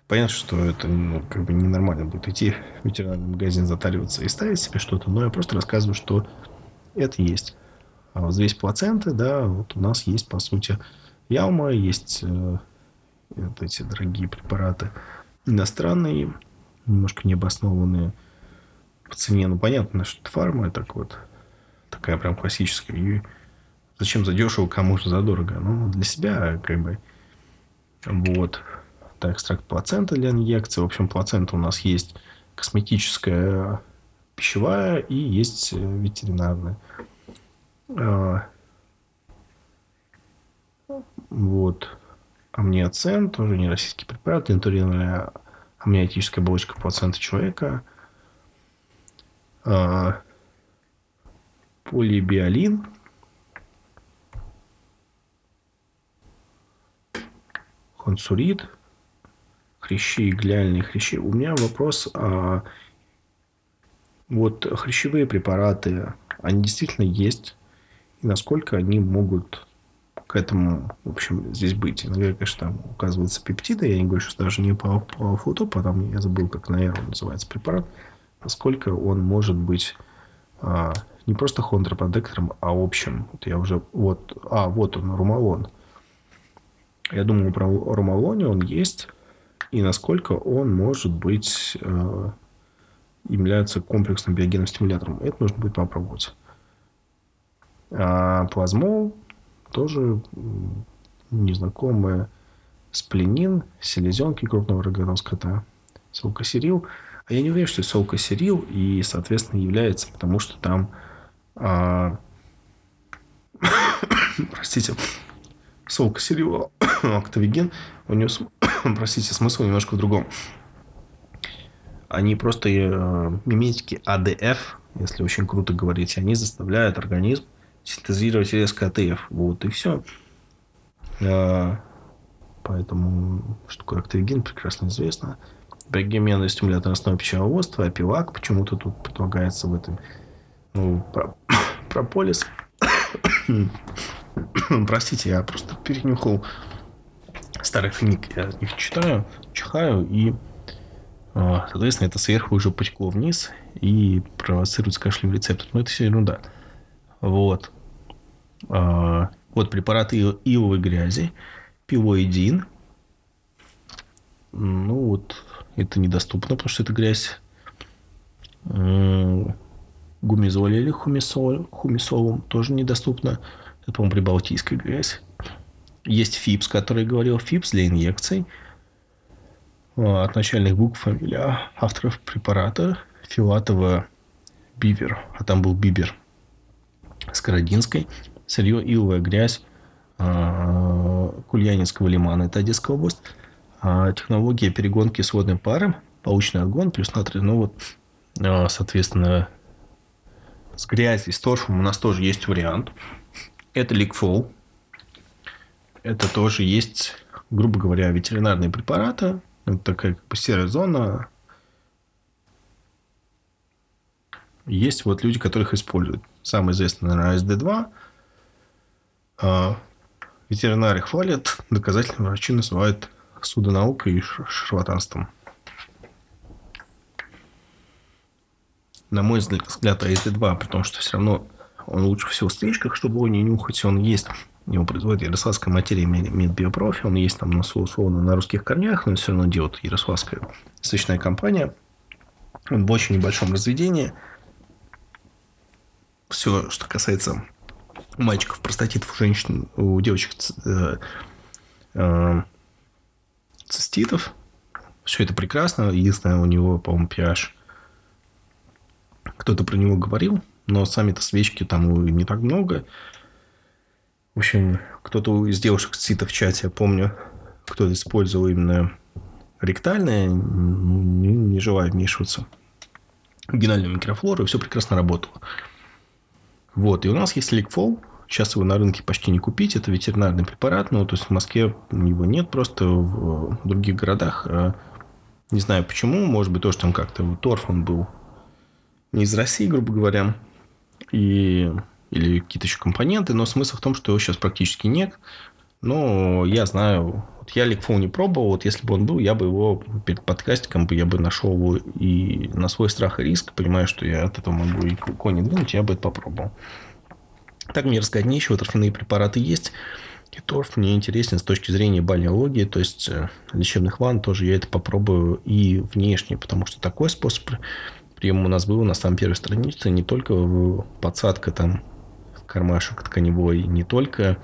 Понятно, что это ну, как бы ненормально будет идти в ветеринарный магазин, затариваться и ставить себе что-то, но я просто рассказываю, что это есть. А вот здесь плаценты, да, вот у нас есть, по сути, Ялма, есть э, вот эти дорогие препараты иностранные, немножко необоснованные по цене. Ну, понятно, что это фарма, так вот, такая прям классическая. И зачем задешево, кому же задорого? Ну, для себя, как бы, вот. Это экстракт плацента для инъекции. В общем, плацента у нас есть косметическая, пищевая и есть э, ветеринарная. А, вот. Амниоцен, тоже не российский препарат, интуринная амниотическая оболочка плаценты человека. А, полибиолин. Хонсурит. Хрящи, глиальные хрящи. У меня вопрос. А, вот хрящевые препараты, они действительно есть? И насколько они могут к этому, в общем, здесь быть. Иногда, конечно, там указываются пептиды. Я не говорю сейчас даже не по, по фото, потом я забыл, как на Aero называется препарат. Насколько он может быть а, не просто хондропротектором, а общим. Вот я уже... Вот, а, вот он, румалон. Я думаю, про румалоне он есть. И насколько он может быть... А, является комплексным биогенным стимулятором. Это нужно будет попробовать. А плазмол тоже незнакомые спленин, селезенки крупного рогатого скота, солкосерил. А я не уверен, что солкосерил и, соответственно, является, потому что там а, простите, солка сырьевого актовиген, у него, простите, смысл немножко в другом. Они просто э, миметики АДФ, если очень круто говорить, они заставляют организм синтезировать резко АТФ. Вот и все. А, поэтому, что такое актовиген, прекрасно известно. Биогеменный стимулятор основы пищеводства, апивак почему-то тут предлагается в этом. Ну, про, прополис. Простите, я просто перенюхал старых книг. Я их читаю, чихаю, и, а, соответственно, это сверху уже потекло вниз и провоцирует кашлем рецептор. Но это все ерунда. Вот. А, вот препараты ивовой грязи, пилоидин. Ну вот, это недоступно, потому что это грязь. Гумизоль или хумисол, хумисолом тоже недоступно. Это, по-моему, прибалтийская грязь. Есть ФИПС, который говорил ФИПС для инъекций. А, от начальных букв фамилия авторов препарата Филатова Бивер. А там был Бибер. С Карадинской сырье, ивовая грязь а, Кульянинского лимана, это Одесская область. Технология перегонки с водным паром, полученный отгон плюс натрий, ну вот, а, соответственно, с грязью, с торфом у нас тоже есть вариант. Это ликфол. Это тоже есть, грубо говоря, ветеринарные препараты. Это такая как бы серая зона. Есть вот люди, которых используют. Самый известный, наверное, СД2 – а ветеринары хвалят, доказательные врачи называют судонаукой и шарлатанством. На мой взгляд, АСД-2, при том, что все равно он лучше всего в свечках, чтобы его не нюхать, он есть. Его производит Ярославская материя Медбиопрофи, он есть там, условно, на русских корнях, но все равно делает Ярославская свечная компания. Он в очень небольшом разведении. Все, что касается мальчиков простатитов, у женщин, у девочек э, э, циститов. Все это прекрасно. Единственное, у него, по-моему, pH. Кто-то про него говорил, но сами-то свечки там не так много. В общем, кто-то из девушек цитов в чате, я помню, кто-то использовал именно ректальное, не, не желая вмешиваться генальную микрофлору, и все прекрасно работало. Вот, и у нас есть ликфол, Сейчас его на рынке почти не купить. Это ветеринарный препарат. Ну, то есть в Москве его нет просто в других городах. А, не знаю почему. Может быть, тоже там как-то торф он был не из России, грубо говоря. И... Или какие-то еще компоненты. Но смысл в том, что его сейчас практически нет. Но я знаю, вот я Ликфол не пробовал, вот если бы он был, я бы его перед подкастиком, я бы нашел его и на свой страх и риск, понимаю, что я от этого могу и кони двинуть, я бы это попробовал. Так мне рассказать нечего, торфяные препараты есть. И торф мне интересен с точки зрения бальнеологии, то есть э, лечебных ванн тоже я это попробую и внешне, потому что такой способ приема у нас был на самой первой странице, не только подсадка там кармашек тканевой, не только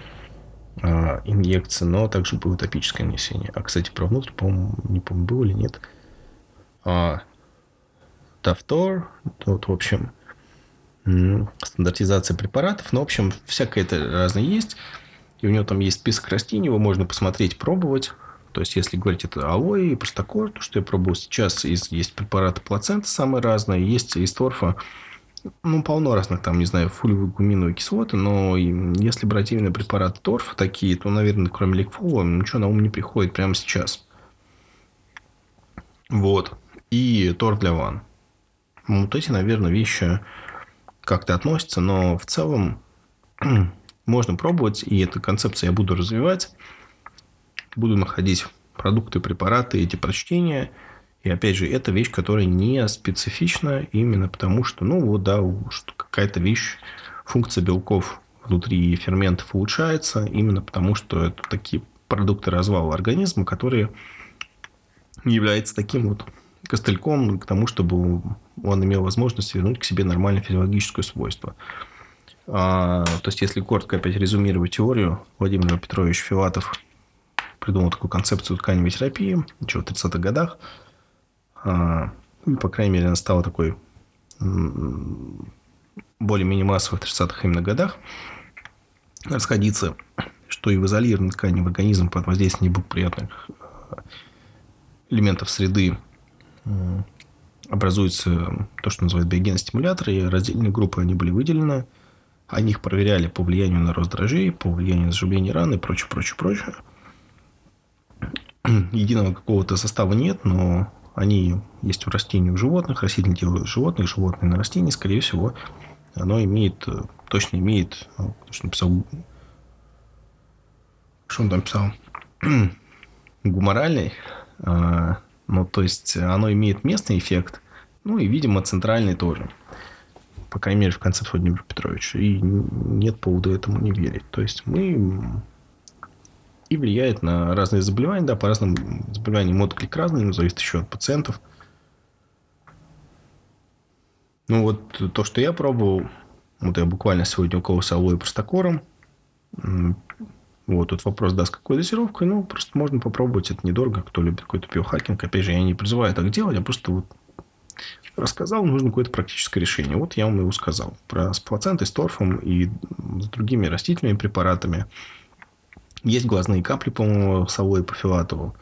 а, инъекции, но также было топическое нанесение. А, кстати, про внутрь, по-моему, не помню, было или нет. А, Тафтор, вот, в общем, стандартизация препаратов. Ну, в общем, всякое это разное есть. И у него там есть список растений, его можно посмотреть, пробовать. То есть, если говорить это алоэ и простокор, то, что я пробовал сейчас, есть, есть препараты плаценты самые разные, есть из торфа, ну, полно разных, там, не знаю, фулевые гуминовые кислоты, но если брать именно препараты торфа такие, то, наверное, кроме ликфола, ничего на ум не приходит прямо сейчас. Вот. И торф для ванн. Вот эти, наверное, вещи, как-то относится, но в целом можно пробовать, и эту концепцию я буду развивать. Буду находить продукты, препараты, эти прочтения. И опять же, это вещь, которая не специфична именно потому, что, ну вот, да, что какая-то вещь, функция белков внутри ферментов улучшается, именно потому, что это такие продукты развала организма, которые являются таким вот костыльком к тому, чтобы он имел возможность вернуть к себе нормальное физиологическое свойство. А, то есть, если коротко опять резюмировать теорию, Владимир Петрович Филатов придумал такую концепцию тканевой терапии еще в 30-х годах. А, ну, по крайней мере, она стала такой более-менее массовой в 30-х именно годах. расходиться, что и в изолированной ткани в организм под воздействием неблагоприятных э, элементов среды образуется то, что называют биогеностимуляторы, и раздельные группы они были выделены. Они их проверяли по влиянию на рост дрожжей, по влиянию на заживление раны и прочее, прочее, прочее. Единого какого-то состава нет, но они есть в растении у животных, растительное тело животных, животные на растении, скорее всего, оно имеет, точно имеет, ну, что написал, что он там писал, гуморальный, а, ну, то есть, оно имеет местный эффект, ну, и, видимо, центральный тоже. По крайней мере, в конце Владимира Петровича. И нет повода этому не верить. То есть, мы и влияет на разные заболевания. Да, по разным заболеваниям отклик разный, но зависит еще от пациентов. Ну, вот то, что я пробовал, вот я буквально сегодня укололся алоэ простокором. Вот, тут вопрос, да, с какой дозировкой. Ну, просто можно попробовать, это недорого. Кто любит какой-то биохакинг. Опять же, я не призываю так делать, я просто вот рассказал, нужно какое-то практическое решение. Вот я вам его сказал. Про с плацентой, с торфом и с другими растительными препаратами. Есть глазные капли, по-моему, с алоэ по Филатову.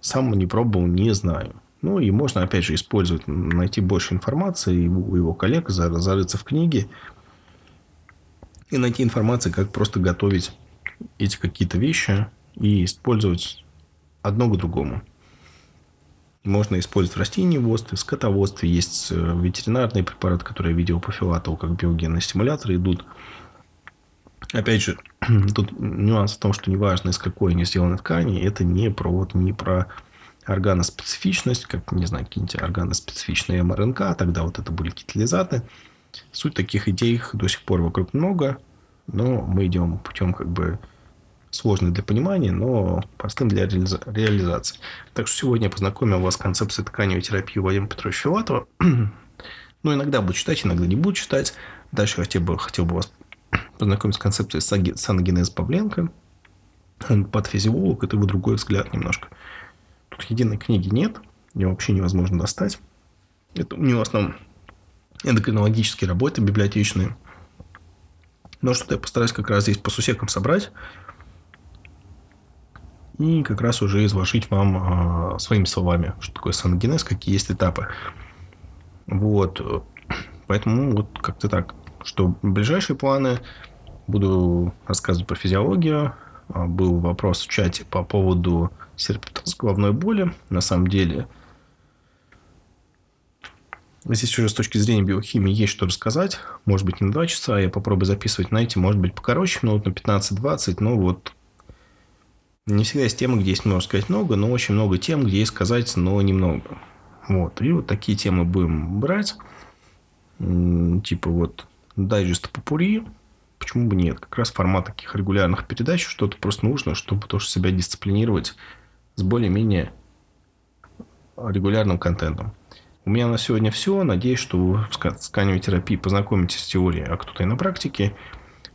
Сам не пробовал, не знаю. Ну, и можно, опять же, использовать, найти больше информации у его коллег, зарыться в книге и найти информацию, как просто готовить эти какие-то вещи и использовать одно к другому. Можно использовать в растениеводстве, в скотоводстве. Есть э, ветеринарные препараты, которые я видел по филатову, как биогенные стимуляторы идут. Опять же, тут нюанс в том, что неважно, из какой они сделаны ткани, это не про, вот, не про органоспецифичность, как, не знаю, какие-нибудь органоспецифичные МРНК, тогда вот это были китализаты. Суть таких идей до сих пор вокруг много, но мы идем путем как бы сложный для понимания, но простым для реализации. Так что сегодня я познакомил вас с концепцией тканевой терапии Владимира Петровича Филатова. ну, иногда буду читать, иногда не буду читать. Дальше хотел бы, хотел бы вас познакомить с концепцией саногенеза Павленко. Он подфизиолог, это его другой взгляд немножко. Тут единой книги нет, ее вообще невозможно достать. Это у него в основном эндокринологические работы библиотечные. Но что-то я постараюсь как раз здесь по сусекам собрать и как раз уже изложить вам э, своими словами, что такое саногенез, какие есть этапы. Вот. Поэтому вот как-то так. Что ближайшие планы буду рассказывать про физиологию. А, был вопрос в чате по поводу серпитоз головной боли. На самом деле, здесь уже с точки зрения биохимии есть что рассказать. Может быть, не на 2 часа. Я попробую записывать, знаете, может быть, покороче, минут на 15-20. Но вот не всегда есть темы, где есть можно сказать много, но очень много тем, где есть сказать, но немного. Вот. И вот такие темы будем брать. Типа вот дайджест попури. Почему бы нет? Как раз формат таких регулярных передач что-то просто нужно, чтобы тоже себя дисциплинировать с более-менее регулярным контентом. У меня на сегодня все. Надеюсь, что вы сканевой терапии познакомитесь с теорией, а кто-то и на практике.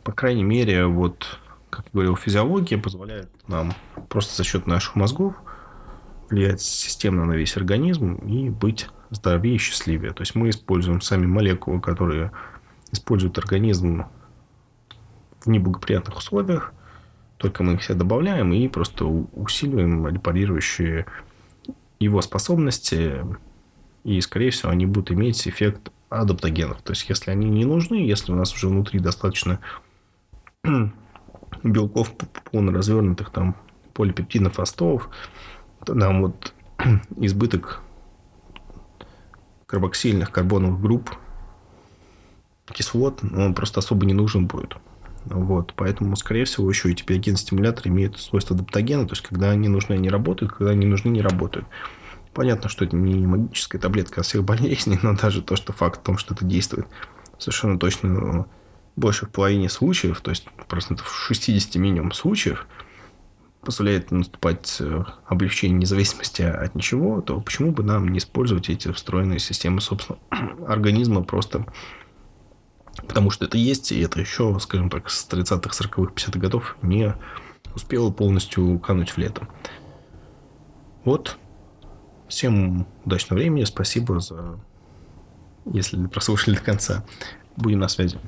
По крайней мере, вот, как я говорил, физиология позволяет нам просто за счет наших мозгов влиять системно на весь организм и быть здоровее и счастливее. То есть мы используем сами молекулы, которые использует организм в неблагоприятных условиях, только мы их все добавляем и просто усиливаем репарирующие его способности, и, скорее всего, они будут иметь эффект адаптогенов. То есть, если они не нужны, если у нас уже внутри достаточно белков полно развернутых, там, полипептидов, остовов, то нам вот избыток карбоксильных карбоновых групп кислот, он просто особо не нужен будет. Вот, поэтому, скорее всего, еще эти биоген-стимуляторы имеют свойство адаптогена, то есть, когда они нужны, они работают, когда они нужны, не работают. Понятно, что это не магическая таблетка от всех болезней, но даже то, что факт в том, что это действует совершенно точно больше в половине случаев, то есть процентов 60 минимум случаев, позволяет наступать э, облегчение независимости от ничего, то почему бы нам не использовать эти встроенные системы собственного организма просто Потому что это есть, и это еще, скажем так, с 30-х, 40-х, 50-х годов не успело полностью кануть в лето. Вот. Всем удачного времени. Спасибо за... Если прослушали до конца. Будем на связи.